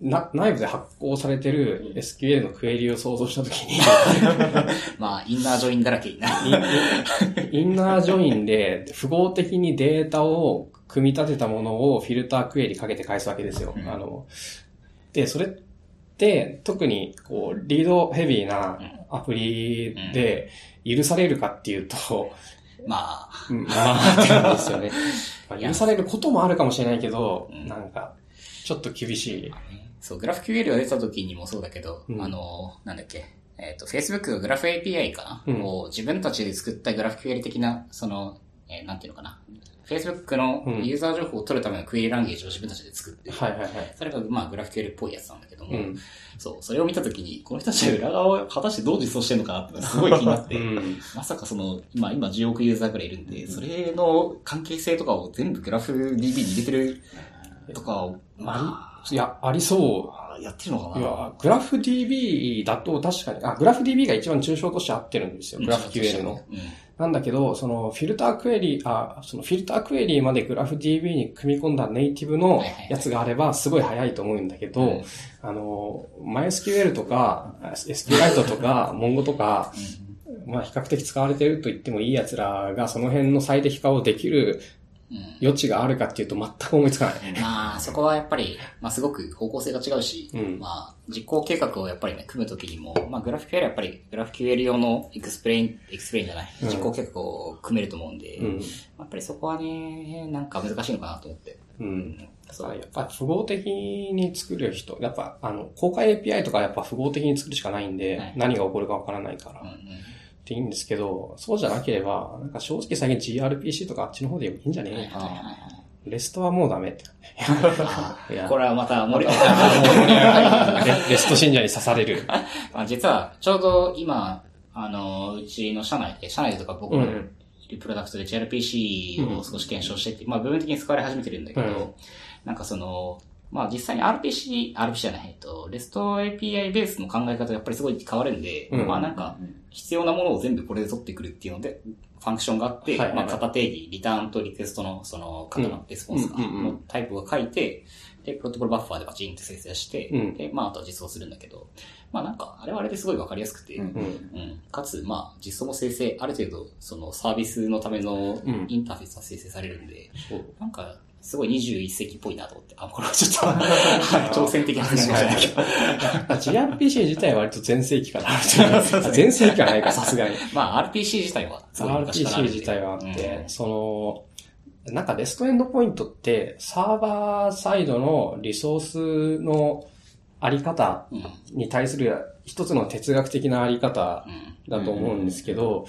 な、内部で発行されてる SQL のクエリを想像したときに、まあ、インナージョインだらけにな。インナージョインで符号的にデータを組み立てたものをフィルタークエリかけて返すわけですよ。うん。あの、で、それって特にこう、リードヘビーなアプリで許されるかっていうと、まあ、うんまあ、って感じですよね。まあ許されることもあるかもしれないけど、うん。なんか、ちょっと厳しい。そう、グラフ QL が出た時にもそうだけど、うん。あの、なんだっけ、えっ、と、Facebook がグラフ API かな、うん。を自分たちで作ったグラフ QL 的な、その、えーなんていうのかな？Facebook のうんユーザー情報を取るためのクエリランゲージを自分たちで作って、はいはいはい。それが、まあ、グラフ QL っぽいやつなんだけども、うん。そう、それを見たときに、この人たちは裏側を果たしてどう実装してるのかなってすごい気になって、うん。まさかその、今、今10億ユーザーぐらいいるんで、それの関係性とかを全部グラフ DB に入れてるとかを、まいや、ありそあ、やってるのかな？や、グラフ DB だと確かに、あ、グラフ DB が一番抽象として合ってるんですよ。グラフ QL の。うん。なんだけど、そのフィルタークエリ、あ、そのフィルタークエリまでグラフ DB に組み込んだネイティブのやつがあればすごい早いと思うんだけど、うんあの、MySQL とか、SQLite とか、Mongo とか、まあ比較的使われてると言ってもいい奴らがその辺の最適化をできるうん。余地があるかっていうと全く思いつかない。まあ、そこはやっぱり、まあ、すごく方向性が違うし、うんまあ、実行計画をやっぱりね、組むときにも、まあ、 GraphQL はやっぱり、 GraphQL 用の explain、explain じゃない、うん実行計画を組めると思うんで、うん。やっぱりそこはね、なんか難しいのかなと思って。うん。そう。やっぱ符号的に作る人、やっぱあの、公開 API とかやっぱ符号的に作るしかないんで、はい何が起こるかわからないから。うんうんっていいんですけど、そうじゃなければ、なんか正直最近 gRPC とかあっちの方でいいんじゃね？えかはいはいはいはいレストはもうダメって。これはまた盛りレレスト信者に刺される。まあ実は、ちょうど今、あの、うちの社内で、社内でとか僕のうんプロダクトで JRPC を少し検証してて、まあ部分的に使われ始めてるんだけど、うんなんかその、まあ実際に RPC、RPC じゃない、えっと、REST API ベースの考え方がやっぱりすごい変わるんで、うん。まあなんか、必要なものを全部これで取ってくるっていうので、ファンクションがあって、はいはいはい。まあ型定義、リターンとリクエストのその型のレスポンスかうんうんうん。のタイプを書いて、で、プロトコルバッファーでバチンって生成して、うん。で、まああとは実装するんだけど、まあなんか、あれはあれですごいわかりやすくて、うん。うん。うん。かつ、まあ、実装も生成、ある程度、そのサービスのためのうん。インターフェースは生成されるんで、そう。なんか、すごい21世紀っぽいなと思って。あ、これはちょっと、挑戦的な話かもしれないけど。gRPC 自体は割と全盛期かな 全盛期はないか、さすがに。まあ、RPG 自体は、すごい昔からあ RPC 自体はあって、うんその、なんかレストエンドポイントって、サーバーサイドのリソースのあり方うん。に対する一つの哲学的なあり方うん。だと思うんですけど、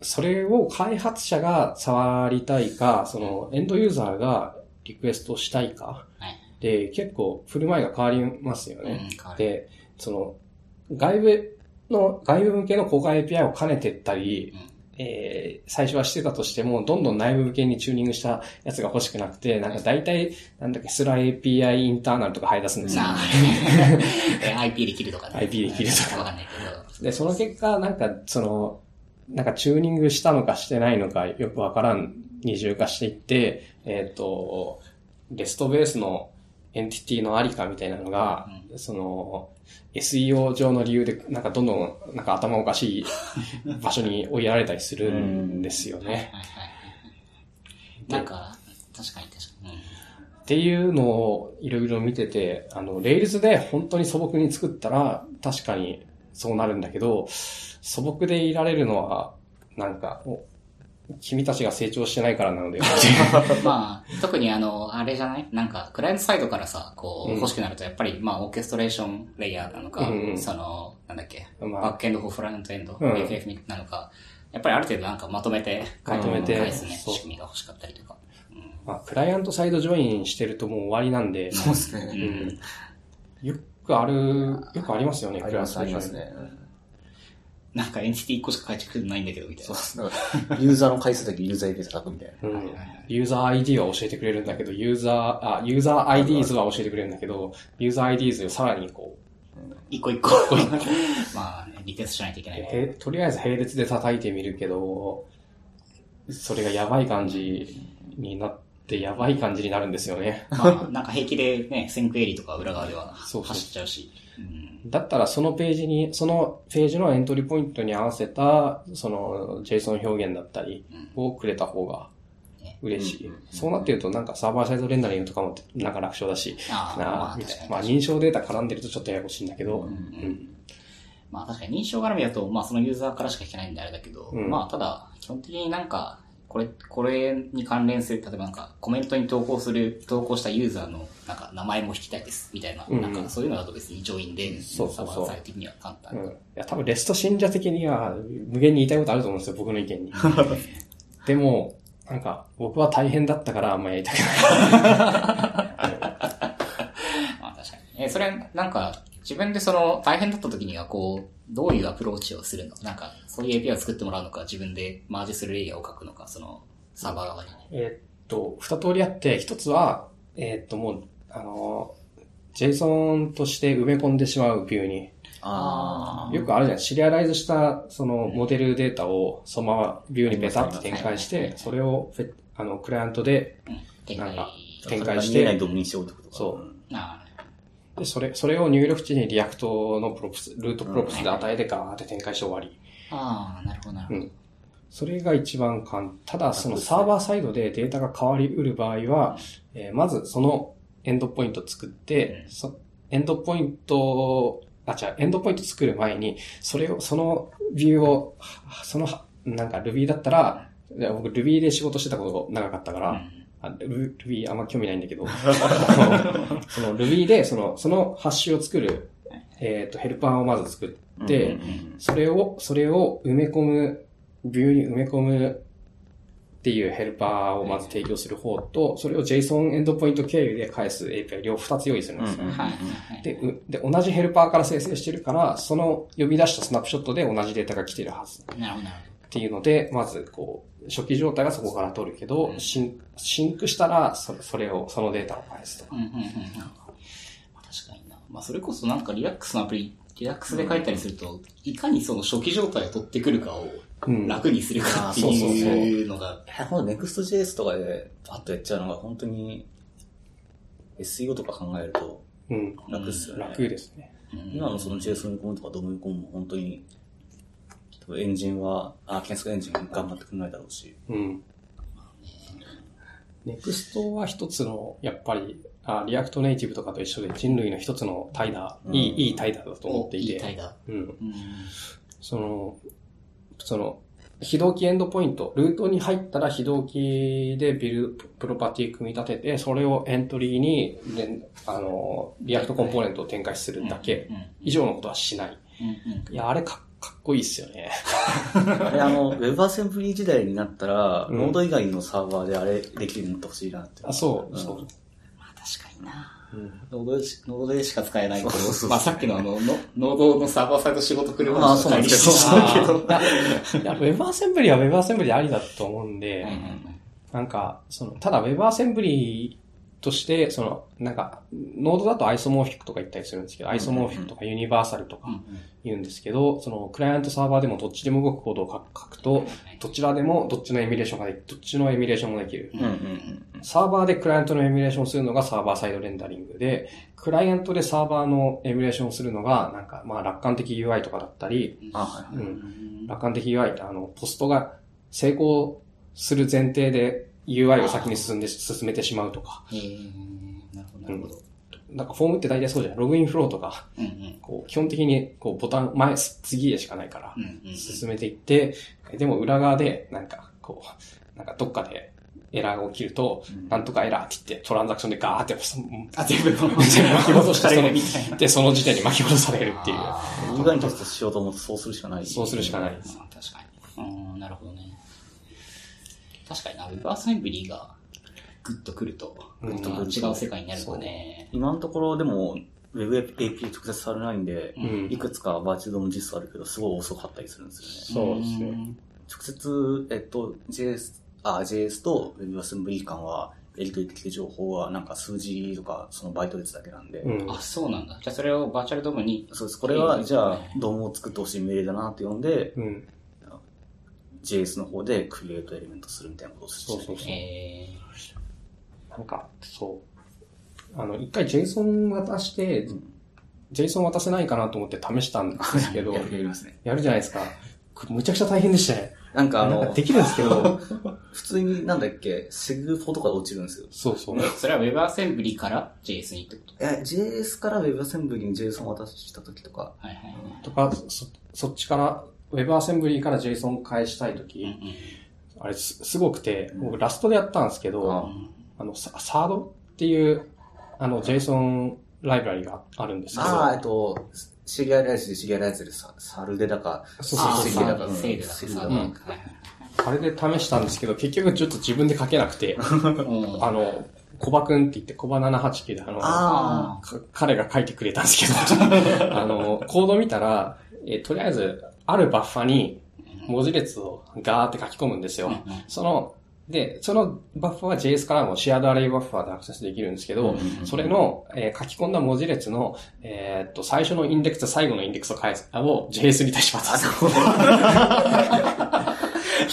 それを開発者が触りたいか、そのエンドユーザーがリクエストしたいか、はい。で、結構振る舞いが変わりますようん、ね。変わる。で、その、外部の、外部向けの公開 API を兼ねてったり、うんえー最初はしてたとしても、どんどん内部向けにチューニングしたやつが欲しくなくて、なんか大体、なんだっけ、スラ API インターナルとか入り出すんですよ。IP できるとかね。IP できるとかわかんないけど。で、その結果、なんか、その、なんかチューニングしたのかしてないのかよくわからん二重化していって、えっ、と、 REST ベースのエンティティのありかみたいなのが、その、SEO 上の理由で、なんかどんどん、なんか頭おかしい 場所に追いやられたりするんですよね。はいはい。なんか、確かに確かに。うんっていうのをいろいろ見てて、あの、 Rails で本当に素朴に作ったら、確かにそうなるんだけど、素朴でいられるのは、なんか、お。君たちが成長してないからなので、まあ、特にあの、あれじゃない？なんか、クライアントサイドからさ、こう、うん。欲しくなると、やっぱり、まあ、オーケストレーションレイヤーなのか、うんうんその、なんだっけ、まあ。バックエンドフラントエンド、うん。FF なのか、やっぱりある程度なんかまとめて、まとめてね、仕組みが欲しかったりとか。まあ、クライアントサイドジョインしてるともう終わりなんで、そうですね。うん。よくある、よくありますよね、あります、ありますクライアントサイドジョイン。ね。なんかエンティティ1個しか返ってくるないんだけど、みたいな。そうユーザーの回数だけユーザー IP 叩くみたいな。うんユーザー ID は教えてくれるんだけど、ユーザー、あ、ユーザー IDs は教えてくれるんだけど、ユーザー IDs をさらにこ一個一個。まあ、ね、リテストしないといけう、ない。へとりあえず並列で叩いてみるけど、それがやばい感じになっってやばい感じになるんですよね。まあ、なんか平気でね、線クエリとか裏側ではそうそう走っちゃうし。うんだったらそのページに、そのページのエントリーポイントに合わせた、その JSON 表現だったりをくれた方が嬉しい。そうなってるとなんかサーバーサイドレンダリングとかもなんか楽勝だし、ああ、なまあ。まあ認証データ絡んでるとちょっとややこしいんだけど、うん。まあ確かに認証絡みだと、まあそのユーザーからしか聞けないんであれだけど、うん。まあただ、基本的になんか、これ、これに関連する、例えばなんか、コメントに投稿する、投稿したユーザーの、なんか、名前も引きたいです、みたいな、うんなんか、そういうのだと別に上院で、そうそうそうサーバーサイド的には簡単。うん。いや、多分レスト信者的には無限に言いたいことあると思うんですよ、僕の意見に。でも、なんか、僕は大変だったからあんまりやりたくない。まあ確かに。え、それ、なんか、自分でその、大変だった時にはこう、どういうアプローチをするの？なんか、そういう API を作ってもらうのか、自分でマージするレイヤーを書くのか、その、サーバー側に。えーっと、二通りあって、一つは、えーっと、もう、あの、JSON として埋め込んでしまうビューに、あよくあるじゃん。シリアライズした、その、モデルデータを、そのままビューにベタって展開して、それをあの、クライアントで。なんかあ。展開し見えないて、 DOM にしてことか。そうあで、それ、それを入力値に React の props、root props で与えてガーって展開して終わり。あ、ああなるほど、なるほど。うん。それが一番簡ただ、そのサーバーサイドでデータが変わりうる場合は、えーまずそのエンドポイント作って、そエンドポイント、あ、違う、エンドポイント作る前に、それを、そのビューを、はその、なんか Ruby だったら、僕 Ruby で仕事してたこと長かったから、うんあ Ruby Ruby あんま興味ないんだけど、その Ruby でその、そのハッシュを作る、えっ、と、ヘルパーをまず作って、それを、それを埋め込む、ビューに埋め込むっていうヘルパーをまず提供する方と、それを JSON エンドポイント経由で返す API 両二つ用意するんですよ。うんうんはい。はい。でうで、同じヘルパーから生成してるから、その呼び出したスナップショットで同じデータが来てるはず。なるほど、っていうので、まず、こう、初期状態はそこから取るけど、シン sync したら、それ、それを、そのデータを返すと。ほど。うん、うん、うん。まあ確かにな。まあそれこそなんかリラックスのアプリ、リラックスで書いたりすると、いかにその初期状態を取ってくるかをうん。楽にするかってあーそうそうそういうのが、ほんと Next.js とかでパッとやっちゃうのが本当に SEO とか考えるとうん。楽っすよね。楽ですね。今のその JSON コンとかドムコンも本当に、多分エンジンは、あ、検索エンジン頑張ってくれないだろうし。うん。Next は一つの、やっぱり、あ React Native とかと一緒で人類の一つの怠惰、うんいい、いい怠惰だと思っていて。いい怠惰だ。うん。うん。その、その、非同期エンドポイント、ルートに入ったら非同期でビル、プロパティ組み立てて、それをエントリーに、であの、リアクトコンポーネントを展開するだけ。以上のことはしない。うん。いや、あれかかっこいいっすよね。あれ、あの、WebAssembly 時代になったら、うん Node 以外のサーバーであれできるようになってほしいなって。あ、そう、うんそう。まあ確かにな。うん Node でし、 Node でしか使えないけどそうそうそうまあさっきのあの、の Node のサーバーサイド仕事来るあーそうなんですけどけど。いや、いや WebAssembly は WebAssembly ありだと思うんで、うんうんなんか、その、ただ WebAssembly として、その、なんか、 Node だと isomorphic とか言ったりするんですけど、 isomorphic とか universal とか言うんですけど、その、クライアントサーバーでもどっちでも動くコードを書くと、どちらでもどっちのエミュレーションができどっちのエミュレーションもできる。サーバーでクライアントのエミュレーションをするのがサーバーサイドレンダリングで、クライアントでサーバーのエミュレーションをするのが、なんか、まあ、楽観的 UI とかだったり、楽観的 UI ってあの、ポストが成功する前提で UI を先に進んで、進めてしまうとか。へーなるほど、なるほど。なんかフォームって大体そうじゃん。ログインフローとか、うんうん。こう、基本的に、こう、ボタン、前、次へしかないからう、んうん。進めていって、でも裏側で、なんか、こう、なんかどっかでエラーが起きると、なんとかエラーって言って、トランザクションでガーって、あ、全部、巻き戻して、その。で、その時点に巻き戻されるっていう。意外にテストしようと思うとそうするしかない。そうするしかない。うん確かに。うん、なるほどね。確かにな、ウェブアセンブリーがグッとくると、うんグッとくる違う世界になるのね。今のところでも、Web API 直接されないんで、うんいくつかバーチャルドーム実装あるけど、すごい遅かったりするんですよね。そうですね。ん直接、えっと、JS、あ、JS と WebAssembly 間は、やり取りできる情報は、なんか数字とか、そのバイト列だけなんで、うん。あ、そうなんだ。じゃあそれをバーチャルドームに、そうです。これは、じゃあ、ドームを作ってほしい命令だなって呼んで、うん。JS の方でクリエイトエレメントするみたいなことをしてそうそうそうえなんか、そう。あの、一回 JSON 渡して、JSON 渡せないかなと思って試したんですけど、やりますね。やるじゃないですか。これむちゃくちゃ大変でしたね。なんかあのできるんですけど、普通になんだっけ、セグフォとかで落ちるんですよ。そうそう。それは WebAssembly から JS にってこと？え、JS から WebAssembly に JSON 渡した時とか、はいはいはい。とか、そ、そっちから、WebAssembly から JSON 返したいとき、うんうん。あれすすごくて、僕ラストでやったんですけど、あ。あの、ササードっていう、あの、JSON ライブラリがあるんですけど、あー、えっと、シリアライズでシリアライズでササルデだか、そうああ、そう。そうだか、うん。セールだか。あれで試したんですけど、結局ちょっと自分で書けなくて、うん。あの、コバくんって言って、コバ789で、あの、あか彼が書いてくれたんですけど、あの、コード見たら、えーとりあえず、あるバッファに文字列をガーって書き込むんですよ。その、で、そのバッファは JS からもシェアドアレイバッファでアクセスできるんですけど、それの、えー書き込んだ文字列の、えーっと、最初のインデックスと最後のインデックスを返す、あを JS に対し渡す。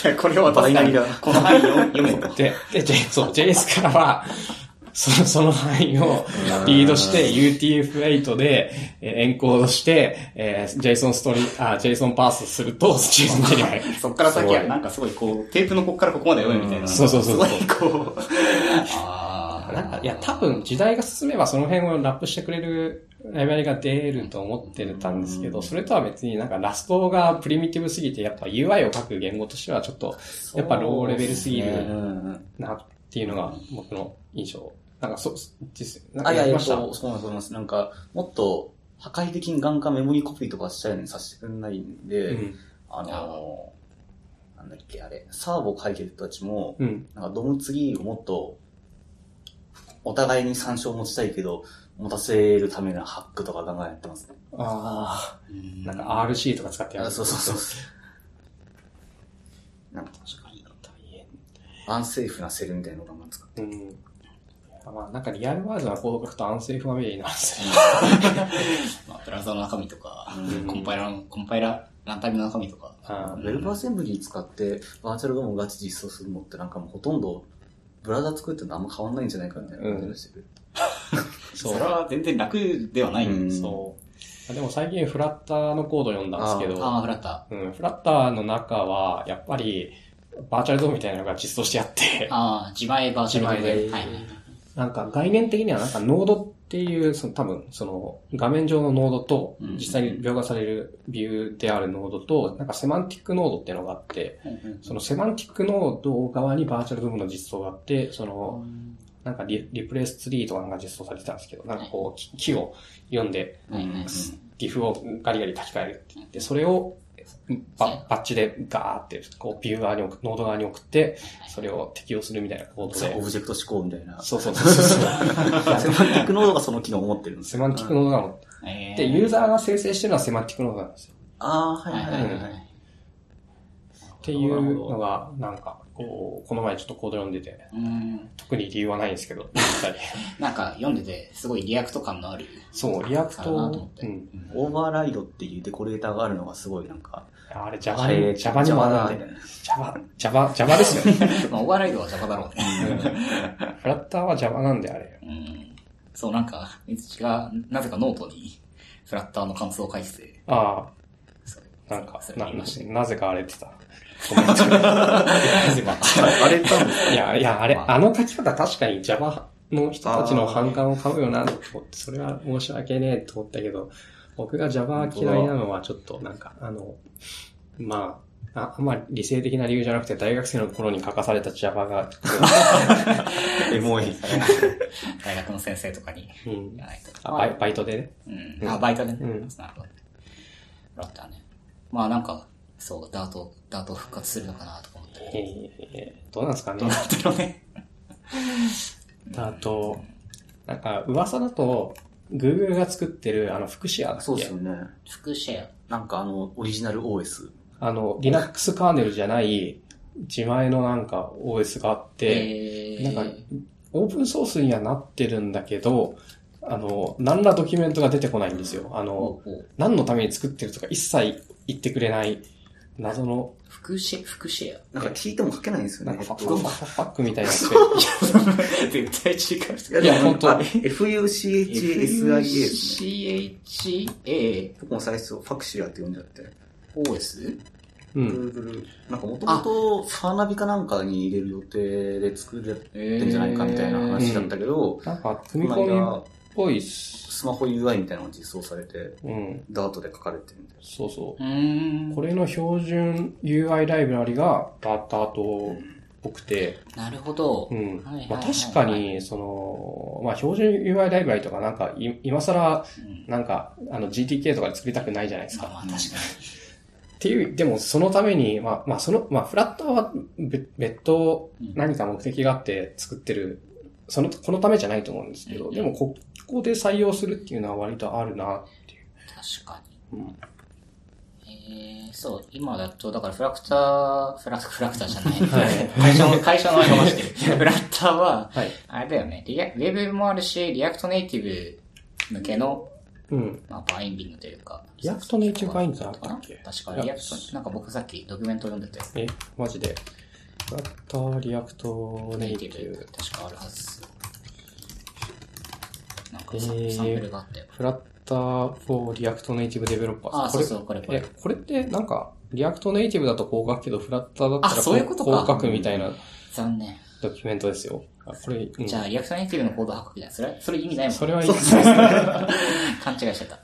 いや、これはバイナリだこの範囲を読めと。で、で、JS からは、その、その範囲をリードして UTF-8 で、えーエンコードして、えー JSON ストーリー、あ、JSON パースすると、JSON 手に入る。そっから先はなんかすごいこう、テープのここからここまで読むみたいな。そうそうそうそうすごいこう、ああ。なんか、いや、多分時代が進めばその辺をラップしてくれるライブラリが出ると思ってたんですけど、それとは別になんかラストがプリミティブすぎて、やっぱ UI を書く言語としてはちょっと、やっぱローレベルすぎるなっていうのが僕の印象。なんか、そう、実なんあ、いや、いや。そう、そうなんですそうなんか、もっと、破壊的にガンガンメモリーコピーとかしたようにさせてくれないんで、うん。あのー、なんだっけ、あれ、サーボ書いてる人たちも、うん。なんかドム次をもっと、お互いに参照持ちたいけど、持たせるためのハックとかガンガンやってますね。あうんあ、なんか RC とか使ってやる。あそうそうそう。なんか、確かに大変。 unsafe な cell みたいなのをガンガン使って。うん。まあ、なんか real world なコード書くと unsafe なんですよ。まあ、ブラウザの中身とか、うんコンパイラーの、コンパイラー、ランタイムの中身とか。あ WebAssembly 使って virtual DOM ガチ実装するのってなんかもうほとんどブラウザ作ってるのあんま変わんないんじゃないかみたいな感じがしてくる。それは全然楽ではない。うんそう。でも最近フラッターのコード読んだんですけど、ああ、フラッタうん、フラッターの中は、やっぱり、virtual DOM みたいなのが実装してあってー。、ああ、自前バーチャル自前ではい。なんか概念的にはなんかノードっていう、その多分、その画面上のノードとうん、実際に描画されるビューであるノードと、なんか semantic node っていうのがあって、その semantic node 側に virtual DOM の実装があって、その、なんかリ replace tree とかが実装されてたんですけど、なんかこう、木木を読んで、はいはいリーフをガリガリ書き換えるって言って、それをババッチでガーって、こう、ビュー側に送ノード側に送って、それを適用するみたいなコードで。そうオブジェクト指向みたいな。そうそうそうそう。セマンティックノードがその機能を持ってるんですよ。 semantic node が持ってえーで、ユーザーが生成してるのは semantic node なんですよ。ああ、はいはいはいいははい。はい。っていうのが、なんか、こう、この前ちょっとコード読んでて、うん。特に理由はないんですけど、なんか読んでて、すごい React 感のある。そう、リアクトうん。オーバーライドっていうデコレーターがあるのがすごいなんか、あれ Java あれに、Java にもあるんでですよね。まあ、オーバーライドは Java だろうね。フラッターは Java なんで、あれ。うん。そう、なんか、 mizchi が、なぜかノートに、フラッターの感想を書いてて、ああ、なんかそ、れななぜか荒れてた。コメントなぜか。あれたんですいや、いや、あれ、まああの書き方確かに Java の人たちの反感を買うよな、と思って、それは申し訳ねえと思ったけど、僕が Java 嫌いなのはちょっとなんか、あの、まあ、ああんまり理性的な理由じゃなくて、大学生の頃に書かされた Java が、エモい。大学の先生とかにうん。あバイバイトでね。うん。あ、バイトでね。うんなるほど。フラッターね。まあなんか、そう、ダート、ダート復活するのかなとか思って。えーどうなんですかねどう。なってるのね。あと、なんか噂だと、Google が作ってるあの、福祉屋だっけ？そうですよね。副シェア。なんかあの、オリジナル OS。あの、Linux カーネルじゃない自前のなんか OS があって、えなんか、オープンソースにはなってるんだけど、あの、何らドキュメントが出てこないんですよ。あの、何のために作ってるとか一切言ってくれない謎の、福シェ、福シェなんか聞いても書けないんですよね。なんかパえっとックみたいな。絶対違う。いや本当あ FUCHASIA ですね。CHA 僕も最初、ファクシアって呼んじゃって。OS? うん。Google、なんかもともとファーナビかなんかに入れる予定で作ってんじゃないかみたいな話だったけど、なんか、組み込みぽいっす。スマホ UI みたいなのが実装されて、うん。ダートで書かれてるんで。そうそうう。これの標準 UI ライブラリがダータートっぽくて、なるほど。うん。まあ確かに、その、まあ標準 UI ライブラリとかなんか、い今更、うんなんか、あの GTK とかで作りたくないじゃないですか。まあまあ確かっていう、でもそのために、まあ、まあその、まあフラッターは別別途うん何か目的があって作ってる、その、このためじゃないと思うんですけど、うんでもここで採用するっていうのは割とあるなっていう。に。確かに。うんえー、そう、今だと、だからフラクター、フラフラクターじゃない。はい会社の、会社の名前がましてる。フラッターは、はい。あれだよね、リアウェブもあるし、リアクトネイティブ向けの、うん。まあ、バインディングというか。リアクトネイティブバインドだったっけ？確か、リアクト、なんか僕さっきドキュメント読んでて、え、マジで？フラッターリアクトネネイティブイティブ。確かあるはず。なんかえサ,、ーサンプルがあったよ。フラッター for React Native Developers。あ、これそうそう、これこえれ。、これってなんか、 React Native だとこう書くけど、フラッターだったらあそういうことかこう書くみたいな残念。ドキュメントですよ。あこれ、うんじゃあ、 React Native のコード書くじゃん。それ、それ意味ないもん。それはいいそうですね。勘違いしてた。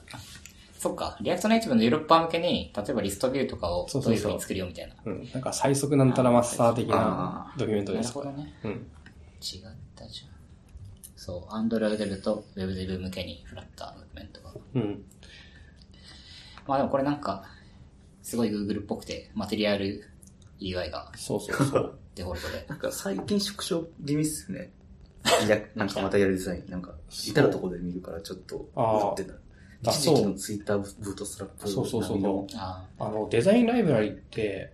そっか。 React Native のデベロッパー向けに、例えば ListView とかをそうそうそうどういう風に作るよみたいな。うん。なんか最速なんたらマスター的なあドキュメントです。なるほどね。うん。違ったじゃん。そう、アンドロイドデブと Web デブ向けにフラッターのドキュメントが。うん。まあでもこれなんか、すごい Google っぽくて、マテリアル UI がそうそうそう。デフォルトで。なんか最近縮小気味っすよね。いや、なんかまたやるデザイン。なんか、至るところで見るからちょっと、あーうってた。のツイッターブートストラップそうそうそうそうああの、デザインライブラリって、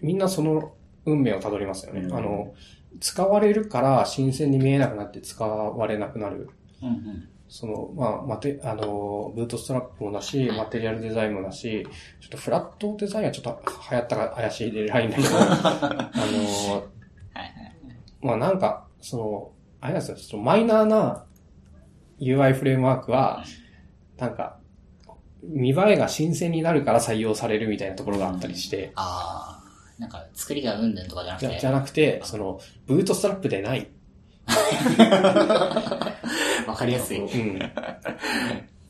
みんなその運命をたどりますよね。うんあの、使われるから新鮮に見えなくなって使われなくなる。うんうん。その、まあ、マテ、あの、ブートストラップもだし、マテリアルデザインもだし、ちょっとフラットデザインはちょっと流行ったか怪しいでないんだけど、あの。まあなんか、その、あれなんですよ、そのマイナーな UI フレームワークは、なんか、見栄えが新鮮になるから採用されるみたいなところがあったりして、ああ、なんか作りがうんぬんとかじゃなくて。じゃなくて、その、ブートストラップでない。わかりやすい。うん。っ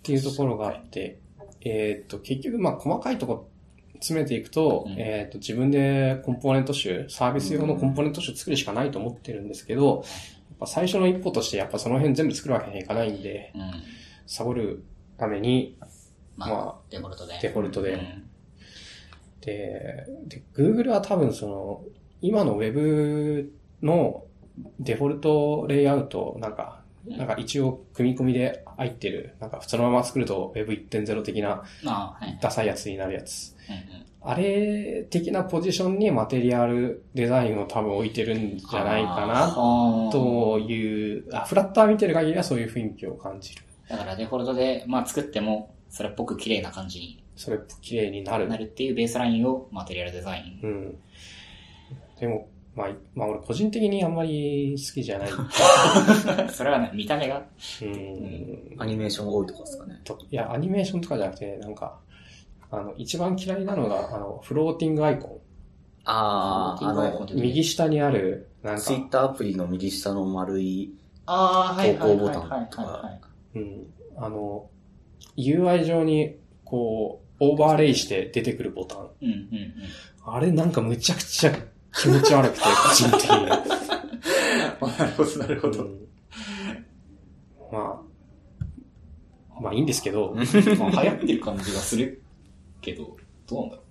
ていうところがあって、えっ、と、結局、まあ、細かいところ詰めていくと、うんえっ、と、自分でコンポーネント集、サービス用のコンポーネント集作るしかないと思ってるんですけど、やっぱ最初の一歩として、やっぱその辺全部作るわけにはいかないんで、うん。サボるために、まあ、まあデフォルトで。デフォルトでうんで、で、Google は多分その、今の Web のデフォルトレイアウト、なんか、なんか一応組み込みで入ってる、なんかそのまま作ると Web1.0 的な。ダサいやつになるやつ。あれ的なポジションにマテリアルデザインを多分置いてるんじゃないかな、という、あ、フラッター見てる限りはそういう雰囲気を感じる。だからデフォルトで、まあ作っても、それっぽく綺麗な感じにそれっぽく綺麗になる。なるっていうベースラインをマテリアルデザイン。うん。でも、まあ、まあ俺個人的にあんまり好きじゃない。それはね、見た目が。うん。アニメーション多いとかですかね。といや、アニメーションとかじゃなくて、なんか、あの、一番嫌いなのが、あの、フローティングアイコああ、あの、ン。右下にある、なんか、ツイッターアプリの右下の丸い、ああ、はいはいはいはいはいうん。あの、UI 上に、こう、オーバーレイして出てくるボタン。うんうんうん。あれなんかむちゃくちゃ気持ち悪くて、個人的に。なるほど、なるほうんまあ、まあいいんですけど、まあ流行ってる感じがするけど、どうなんだろ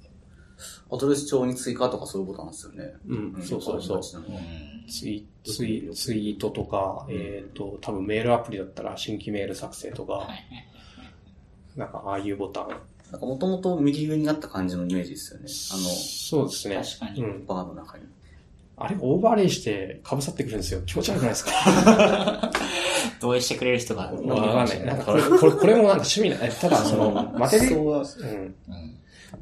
アドレス帳に追加とかそういうボタンですよね。うん、そうそうそう。うね。ツイツイツイートとか、えっ、と、多分メールアプリだったら新規メール作成とか。なんかああいうボタン。なんかもともと右上にあった感じのイメージですよね。そうですね。確かにうん。あの、バーの中に。あれオーバーレイして被さってくるんですよ。気持ち悪くないですか？同意してくれる人が。わかんない。なんかこれ、これ、これもなんか趣味な、えただその、マテリそうはうん。うん。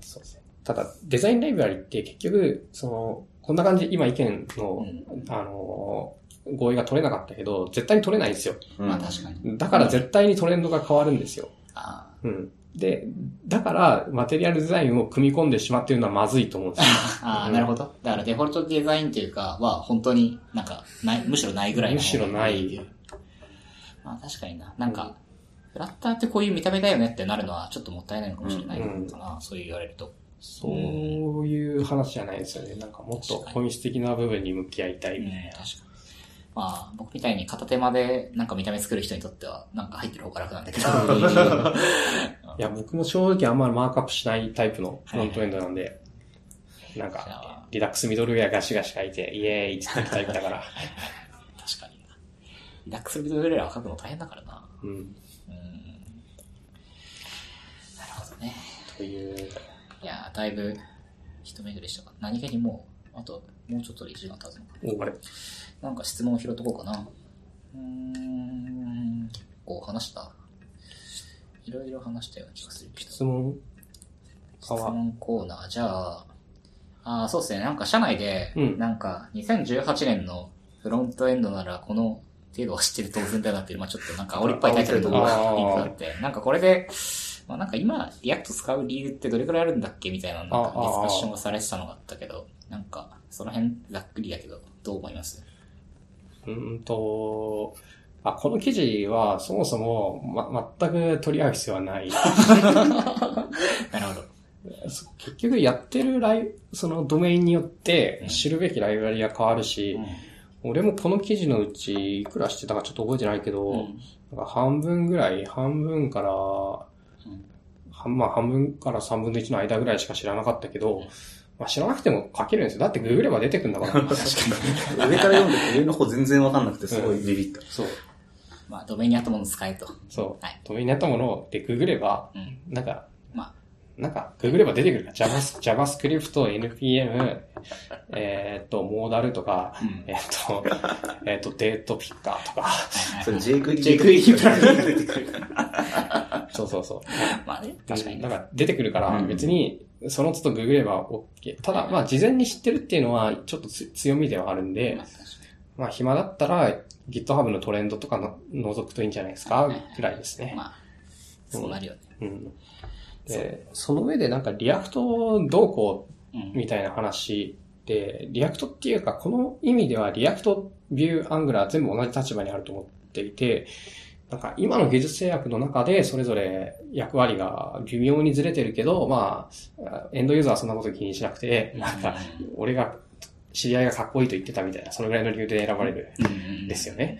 そうですね。ただ、デザインライブラリって結局、その、こんな感じ、今意見の、あの、合意が取れなかったけど、絶対に取れないんですよ。うんまあ確かに。だから絶対にトレンドが変わるんですよ。あうん。で、だから、マテリアルデザインを組み込んでしまっているのはまずいと思うんですよ。あー、なるほど。だからデフォルトデザインっていうかは、本当になんか、ない、むしろないぐらいのむしろない。まあ確かにな。なんか、フラッターってこういう見た目だよねってなるのはちょっともったいないのかもしれないかな。そう言われると。そういう話じゃないですよね。なんかもっと本質的な部分に向き合いたいみたいな。確かに。まあ、僕みたいに片手間でなんか見た目作る人にとっては、なんか入ってる方が楽なんだけど。いや、僕も正直あんまりマークアップしないタイプのフロントエンドなんで、なんか、あリダックスミドルウェアガシガシ書いて、イエーイって言ってタイプだから。確かにな。リダックスビドルレアを書くの大変だからな。うん。うん。なるほどね。という、いやー、だいぶ、一巡りしたか。何気にもう、あと、もうちょっとで1時間経つのか。おあれなんか質問を拾っとこうかな。うーん、結構話した。いろいろ話したような気がするけど。質問質問コーナー、じゃあ、ああ、そうですね。なんか社内で、うんなんか2018年のフロントエンドならこの程度は知ってる当然だなっていう、まあちょっとなんか煽りっぱいタイトルのリンクあーがあって、なんかこれで、まあなんか今、 React 使う理由ってどれくらいあるんだっけみたいな、なんかディスカッションがされてたのがあったけど、なんか、その辺ざっくりだけど、どう思います？うーんと、あ、この記事はそもそも、ま、全く取り合う必要はない。なるほど。そ結局やってるライそのドメインによって知るべきライブラリが変わるし、俺もこの記事のうちいくらしてたかちょっと覚えてないけど、うん。なんか半分ぐらい、半分から、半まあ半分から三分の一の間ぐらいしか知らなかったけど、まあ、知らなくても書けるんですよ。だってググれば出てくるんだから。上から読んで上の方全然わかんなくてすごいビビった。そう。まあ、ドメインにあったものを使えと。そう。はいドメインにあったものでググれば、うん。なんか、まあ、なんか、ググれば出てくるから、Java- JavaScript、NPM、えーっと、モーダルとか、うんえーっと、えーっと、デートピッカーとか、それ JQuery JQuery プラグインが出てくる。そうそうそう。まあね、確かにね。なんか出てくるから、うん別に、その都度ググれば OK。ただ、まあ、事前に知ってるっていうのは、ちょっとつ強みではあるんでまあ、暇だったら、GitHub のトレンドとかの覗くといいんじゃないですか、ぐらいですね。にまあ、そうなるよね。うん。で、その上でなんか React どうこううん。みたいな話で、 React っていうか、この意味では React、Vue、Angular 全部同じ立場にあると思っていて、なんか今の技術制約の中でそれぞれ役割が微妙にずれてるけど、まあ、エンドユーザーはそんなこと気にしなくて、なんか、俺が、知り合いがかっこいいと言ってたみたいな、そのぐらいの理由で選ばれるんですよね。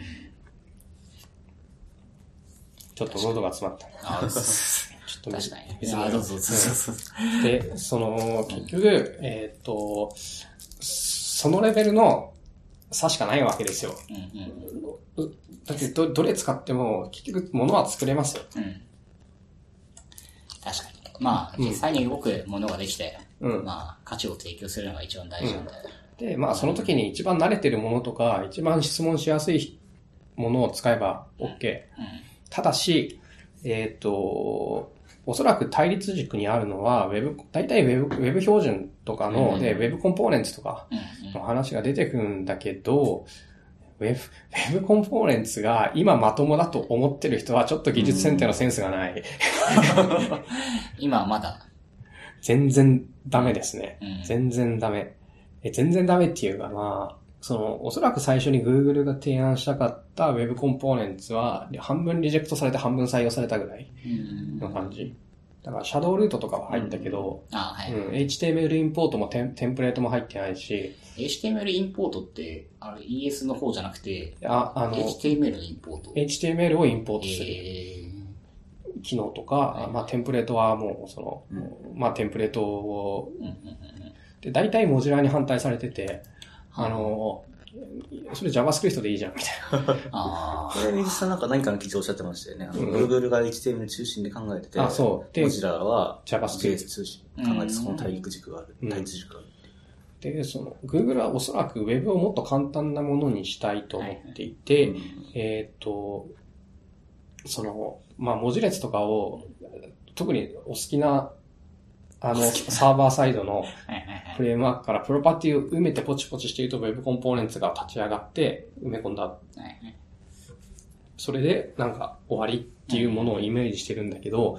ちょっと喉が詰まった。確かにああ、どうぞどう。で、その、結局、えーっと、そのレベルの差しかないわけですよ。うんうん。だってど、どれ使っても、結局、物は作れますよ。うん。確かに。まあ、実際に動くものができて、うん。まあ、価値を提供するのが一番大事なんだよね。で、まあ、その時に一番慣れてるものとか、一番質問しやすいものを使えば OK。ただし、えーっと、おそらく対立軸にあるのは、ウェブ、大体ウェブ、ウェブ標準とかの、うんで、ウェブコンポーネンツとか。の話が出てくるんだけど、ウェブ、ウェブコンポーネンツが今まともだと思ってる人はちょっと技術選定のセンスがない。今はまだ、全然ダメですね。うん全然ダメ。え、全然ダメっていうかまあ、その、おそらく最初に Google が提案したかった Web コンポーネンツは、半分リジェクトされて半分採用されたぐらいうんの感じ。だから、シャドウルートとかは入ったけど、あはい。うん、HTML インポートもテンテンプレートも入ってないし、HTML インポートって、あれ ES の方じゃなくて、あ、あの、HTML のインポート？HTML をインポートするえ機能とか、まあ、テンプレートはもう、その、うんまあ、テンプレートを、ーうんうんうんで、大体 Mozilla に反対されてて、あの、それ JavaScript でいいじゃん、みたいな。あこれ、 mizchi さんなんか何かの記事おっしゃってましたよね。あの、うん Google が HTML 中心で考えてて、あそうで Mozilla は JavaScript 中心で考えて、その対立軸がある。うん対立軸がある。で、その、Google はおそらく Web をもっと簡単なものにしたいと思っていて、うんえっ、と、その、まあ、文字列とかを、特にお好きなあの、サーバーサイドの。フレームワークからプロパティを埋めてポチポチしていると Web コンポーネンツが立ち上がって埋め込んだ。それでなんか終わりっていうものをイメージしてるんだけど、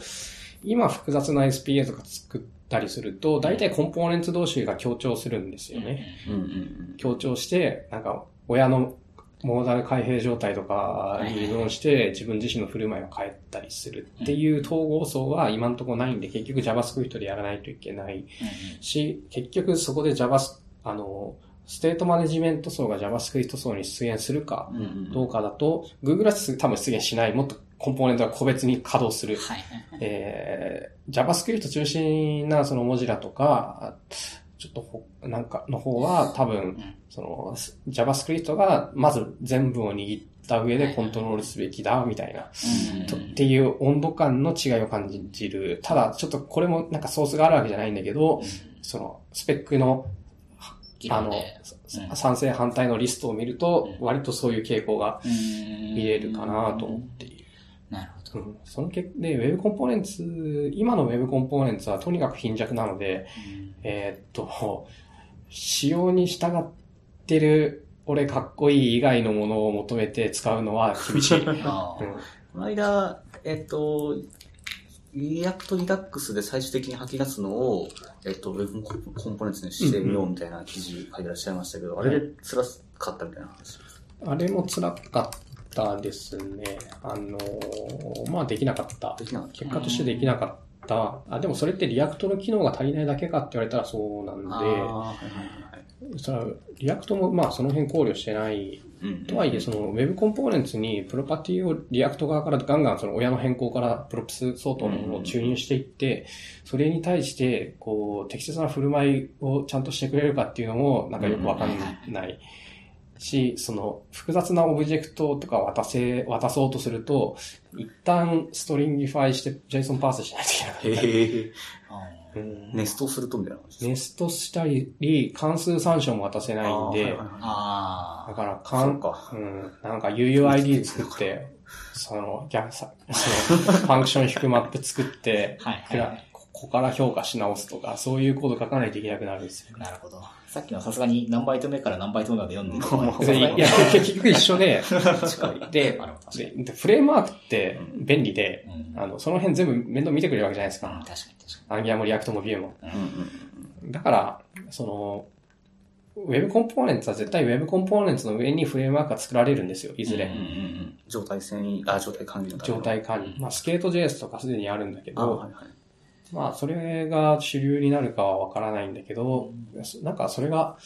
今複雑な SPA とか作ったりすると、大体コンポーネンツ同士が強調するんですよね。強調して、なんか親のモーダル開閉状態とかに依存して自分自身の振る舞いを変えたりするっていう統合層は今んところないんで結局 JavaScript でやらないといけないうんし、結局そこで Java、あの、ステートマネジメント層が JavaScript 層に出現するかどうかだと、Google は多分出現しない。もっとコンポーネントが個別に稼働する。えー、JavaScript 中心なその文字だとか、ちょっとほ、なんかの方は多分ん、その JavaScript がまず全部を握った上でコントロールすべきだ、みたいな。っていう温度感の違いを感じる。ただ、ちょっとこれもなんかソースがあるわけじゃないんだけど、そのスペックの、あの賛成反対のリストを見ると、割とそういう傾向が見見れるかなと思っている。その結で、Web コンポーネンツ、今の Web コンポーネンツはとにかく貧弱なので、えーっと、仕様に従ってる、俺かっこいい以外のものを求めて使うのは厳しい。うんこの間、えっと、 React Redux で最終的に吐き出すのを、えっと、 Web Components にしてみようみたいな記事書いてらっしゃいましたけど、あれで辛かったみたいな話。あれも辛かったですね。あのーまあできなかったで。きなかっ結果としてできなかった。あ、でもそれって React の機能が足りないだけかって言われたらそうなんで、それは React もまあその辺考慮してないうんとはいえ、その Web コンポーネンツにプロパティを React 側からガンガンその親の変更から props 相当のものを注入していって、それに対して、こう、適切な振る舞いをちゃんとしてくれるかっていうのも、なんかよくわかんない。し、その、複雑なオブジェクトとか渡せ、渡そうとすると、一旦 stringify して JSON parse しないといけなかったり。へうんネストするとみたいな話ネストしたり、関数参照も渡せないんで、あだから、そか。うん。か。うん、なんか UUID 作って、その、逆さ、その、ファンクション引くマップ作って、はいはい。くらこここから評価し直すとか、そういうコード書かないといけなくなるんですよ。なるほど。さっきのさすがに何バイト目から何バイト目まで読んでるいや、結局一緒で、で。で、でフレームワークって便利で、うんあの、その辺全部面倒見てくれるわけじゃないですか。うん確かに確か Angular も React も Vue も。に。うんうんだから、その、Web コンポーネンツは絶対 Web コンポーネンツの上にフレームワークが作られるんですよ、いずれ。うんうんうん状態遷移、あ、状態管理のための状態管理。まあ、 SkateJS とかすでにあるんだけあ、ど、はいはい。まあ、それが主流になるかはわからないんだけど、なんかそれが、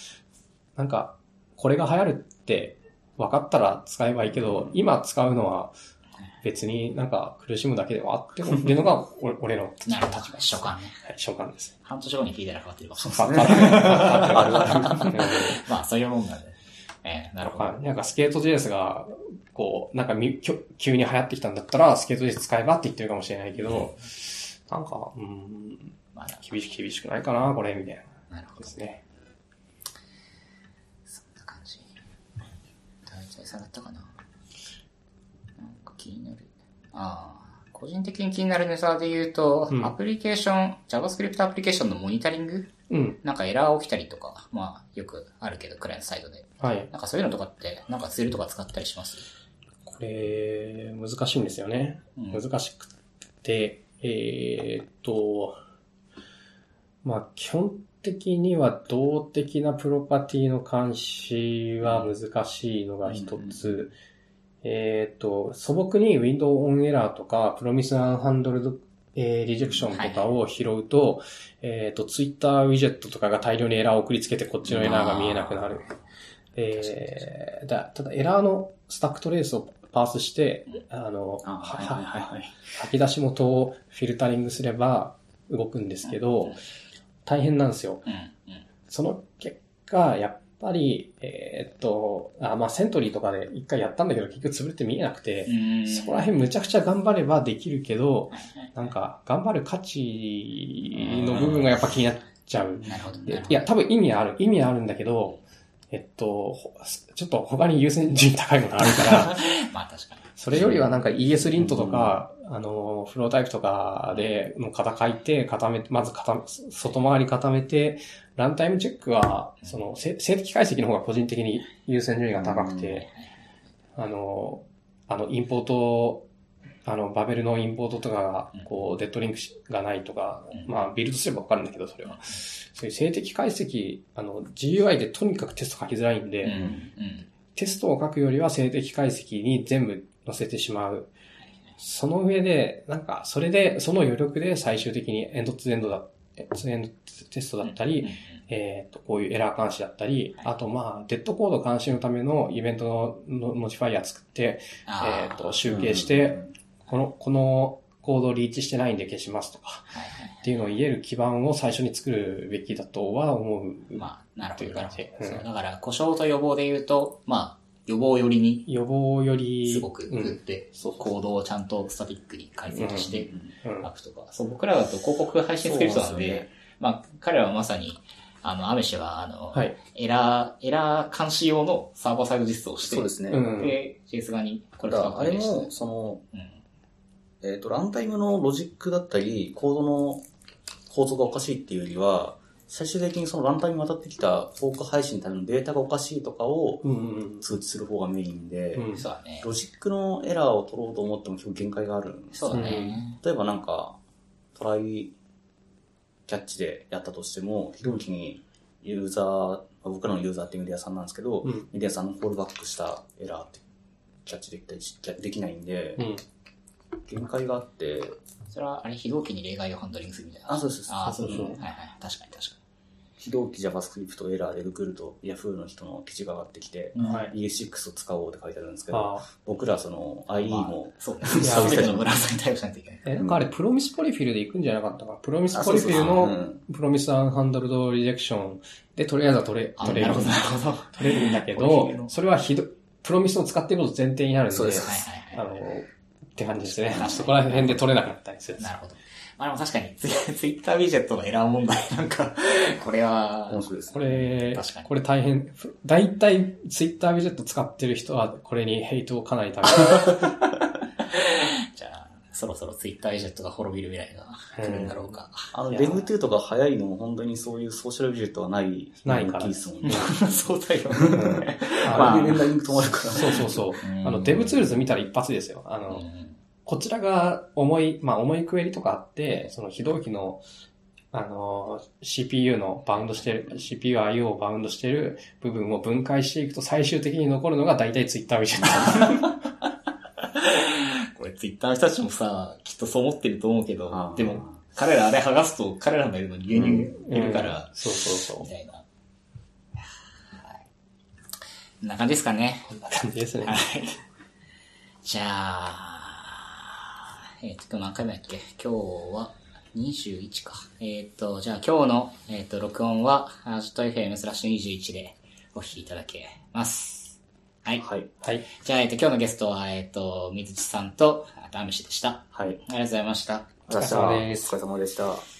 なんか、これが流行るって分かったら使えばいいけど、今使うのは別になんか苦しむだけではあっても っていうのが俺俺のなるほど。初感ね。はい所感です。半年後に聞いたら変わってるかもしれない。あるある。まあ、そういうもんなんで。えー、なるほど。はいなんかスケート JS が、こう、なんかみ急に流行ってきたんだったら、スケート JS 使えばって言ってるかもしれないけど、なんか、うん、まあ、厳し厳しくないかな、これ、みたいな。なるほど。ですね。そんな感じ。大体下がったかな。なんか気になる。ああ、個人的に気になるネタで言うと、うんアプリケーション、JavaScript アプリケーションのモニタリングうん。なんかエラー起きたりとか、まあ、よくあるけど、クライアントサイドで。はい。なんかそういうのとかって、なんかツールとか使ったりします？これ、難しいんですよね。うん難しくて、えーっと、まあ、基本的には動的なプロパティの監視は難しいのが一つ。えーっと、素朴に Window on Error とか Promise Unhandled えーリジェクションとかを拾うと、えーっと、Twitter ウィジェットとかが大量にエラーを送りつけてこっちのエラーが見えなくなる。えーだただエラーのスタックトレースをパースして、あの、あ、はいはいはいはい。吐き出し元をフィルタリングすれば動くんですけど、大変なんですよ。その結果、やっぱり、えーっと、あ、まあ、セントリーとかで一回やったんだけど、結局潰れて見えなくて、そこら辺むちゃくちゃ頑張ればできるけど、なんか、頑張る価値の部分がやっぱ気になっちゃう。なるほど。いや、多分意味ある。意味あるんだけど、えっと、ほちょっと他に優先順位高いものあるから、まあ確かに。それよりはなんか ES リントとか、あの、フロータイプとかで、もう型書いて、固めて、まず固め、外回り固めて、ランタイムチェックは、その、せ静的解析の方が個人的に優先順位が高くて、あの、あの、インポート、あの、バベルのインポートとかが、こう、デッドリンクしがないとか、うん。まあ、ビルドすればわかるんだけど、それは。そういう静的解析、あの、GUI でとにかくテスト書きづらいんで。テストを書くよりは静的解析に全部載せてしまう。その上で、なんか、それで、その余力で最終的にエンドツーエンドだ、to end テストだったり、えっ、と、こういうエラー監視だったり、あとまあ、デッドコード監視のためのイベントの notifier 作って、えっ、と、集計して、この、このコードリーチしてないんで消しますとか、っていうのを言える基盤を最初に作るべきだとは思う。まあ、なるほど、なるほど。うんだから、故障と予防で言うと、まあ、予防寄りに、予防より、すごくうん振って、コードをちゃんとスタティックに解析して、うんアップとか。そう、僕らだと広告配信スクリプトなんで、まあ、彼らはまさに、あの、アメシは、あの、はい。エラー、エラー監視用のサーバーサイド実装をして、そうですね。うんで、JS 側にこれだからあれも、その、うん。えっ、と、ランタイムのロジックだったり、コードの構造がおかしいっていうよりは、最終的にそのランタイムに渡ってきたフォーク配信のためのデータがおかしいとかを通知する方がメインで。ロジックのエラーを取ろうと思っても結構限界があるんですそうだね。例えばなんか、 try catch でやったとしても、ひろゆきにユーザー、僕らのユーザーっていうメディアさんなんですけど、うんメディアさんのコールバックしたエラーってキャッチできたりしできないんで、うん。限界があって、それは、あれ、非同期に例外をハンドリングするみたいな。あそうですあそうそう。そうそうはいはい。確かに確か非同期 JavaScript エラーでググると Yahoo の人の記事が上がってきて、に。はい。ES6 を使おうって書いてあるんですけど、ああ。僕らその IE まあも、そうね。いやすべてのブラウザに対応しないといけない。え、なんかあれ、 Promise polyfill で行くんじゃなかったかプロミスポリフィルのうん、プロミスアンハンドルドリジェクションで、とりあえずは取れ、あ、取れるなるほ。ど、取れるんだけど それはひど、プロミスを使っていること前提になるんで、そうですいはいはい。あの、って感じですねそこら辺で取れなかったりする。なるほど。まあでも確かに、ツイツイッタービジェットのエラー問題なんか、これは面、白いですこね。れ確か、にこれ大変、大体ツイッタービジェット使ってる人は、これにヘイトをかなり食じゃあ、そろそろツイッターウィジェットが滅びる未来が来るんだろうか。あの、いや dev.to とか早いのも本当にそういうソーシャルウィジェットがない、ないから大きいですもんね。そうだよべね。あれでまレンダリング止まるから。そうそうそう。うんあの、 DevTools 見たら一発ですよ。あの、うんこちらが重い、まあ重いクエリとかあって、その非同期の、あの、CPU の bound してる、CPU-IO をバウンドしてる部分を分解していくと最終的に残るのが大体ツイッターウィジェット。これツイッターの人たちもさ、きっとそう思ってると思うけどでも、彼らあれ剥がすと彼らのいるのに牛乳いるから、うんそうそうそうみ。たいな。はい。な感じですかね。こんな感じですねは。い。じゃあ、えっ、と、今日何回目だっけ？今日は21か。えっ、と、じゃあ今日の、えっ、と、録音は、アジト FM スラッシュ21でお聞きいただけます。はい。はい。はい。じゃあ、えっ、と、今日のゲストは、えっ、と、水地さんと、あと、アムシでした。はい。ありがとうございました。お疲れ様ですお疲れ様でした。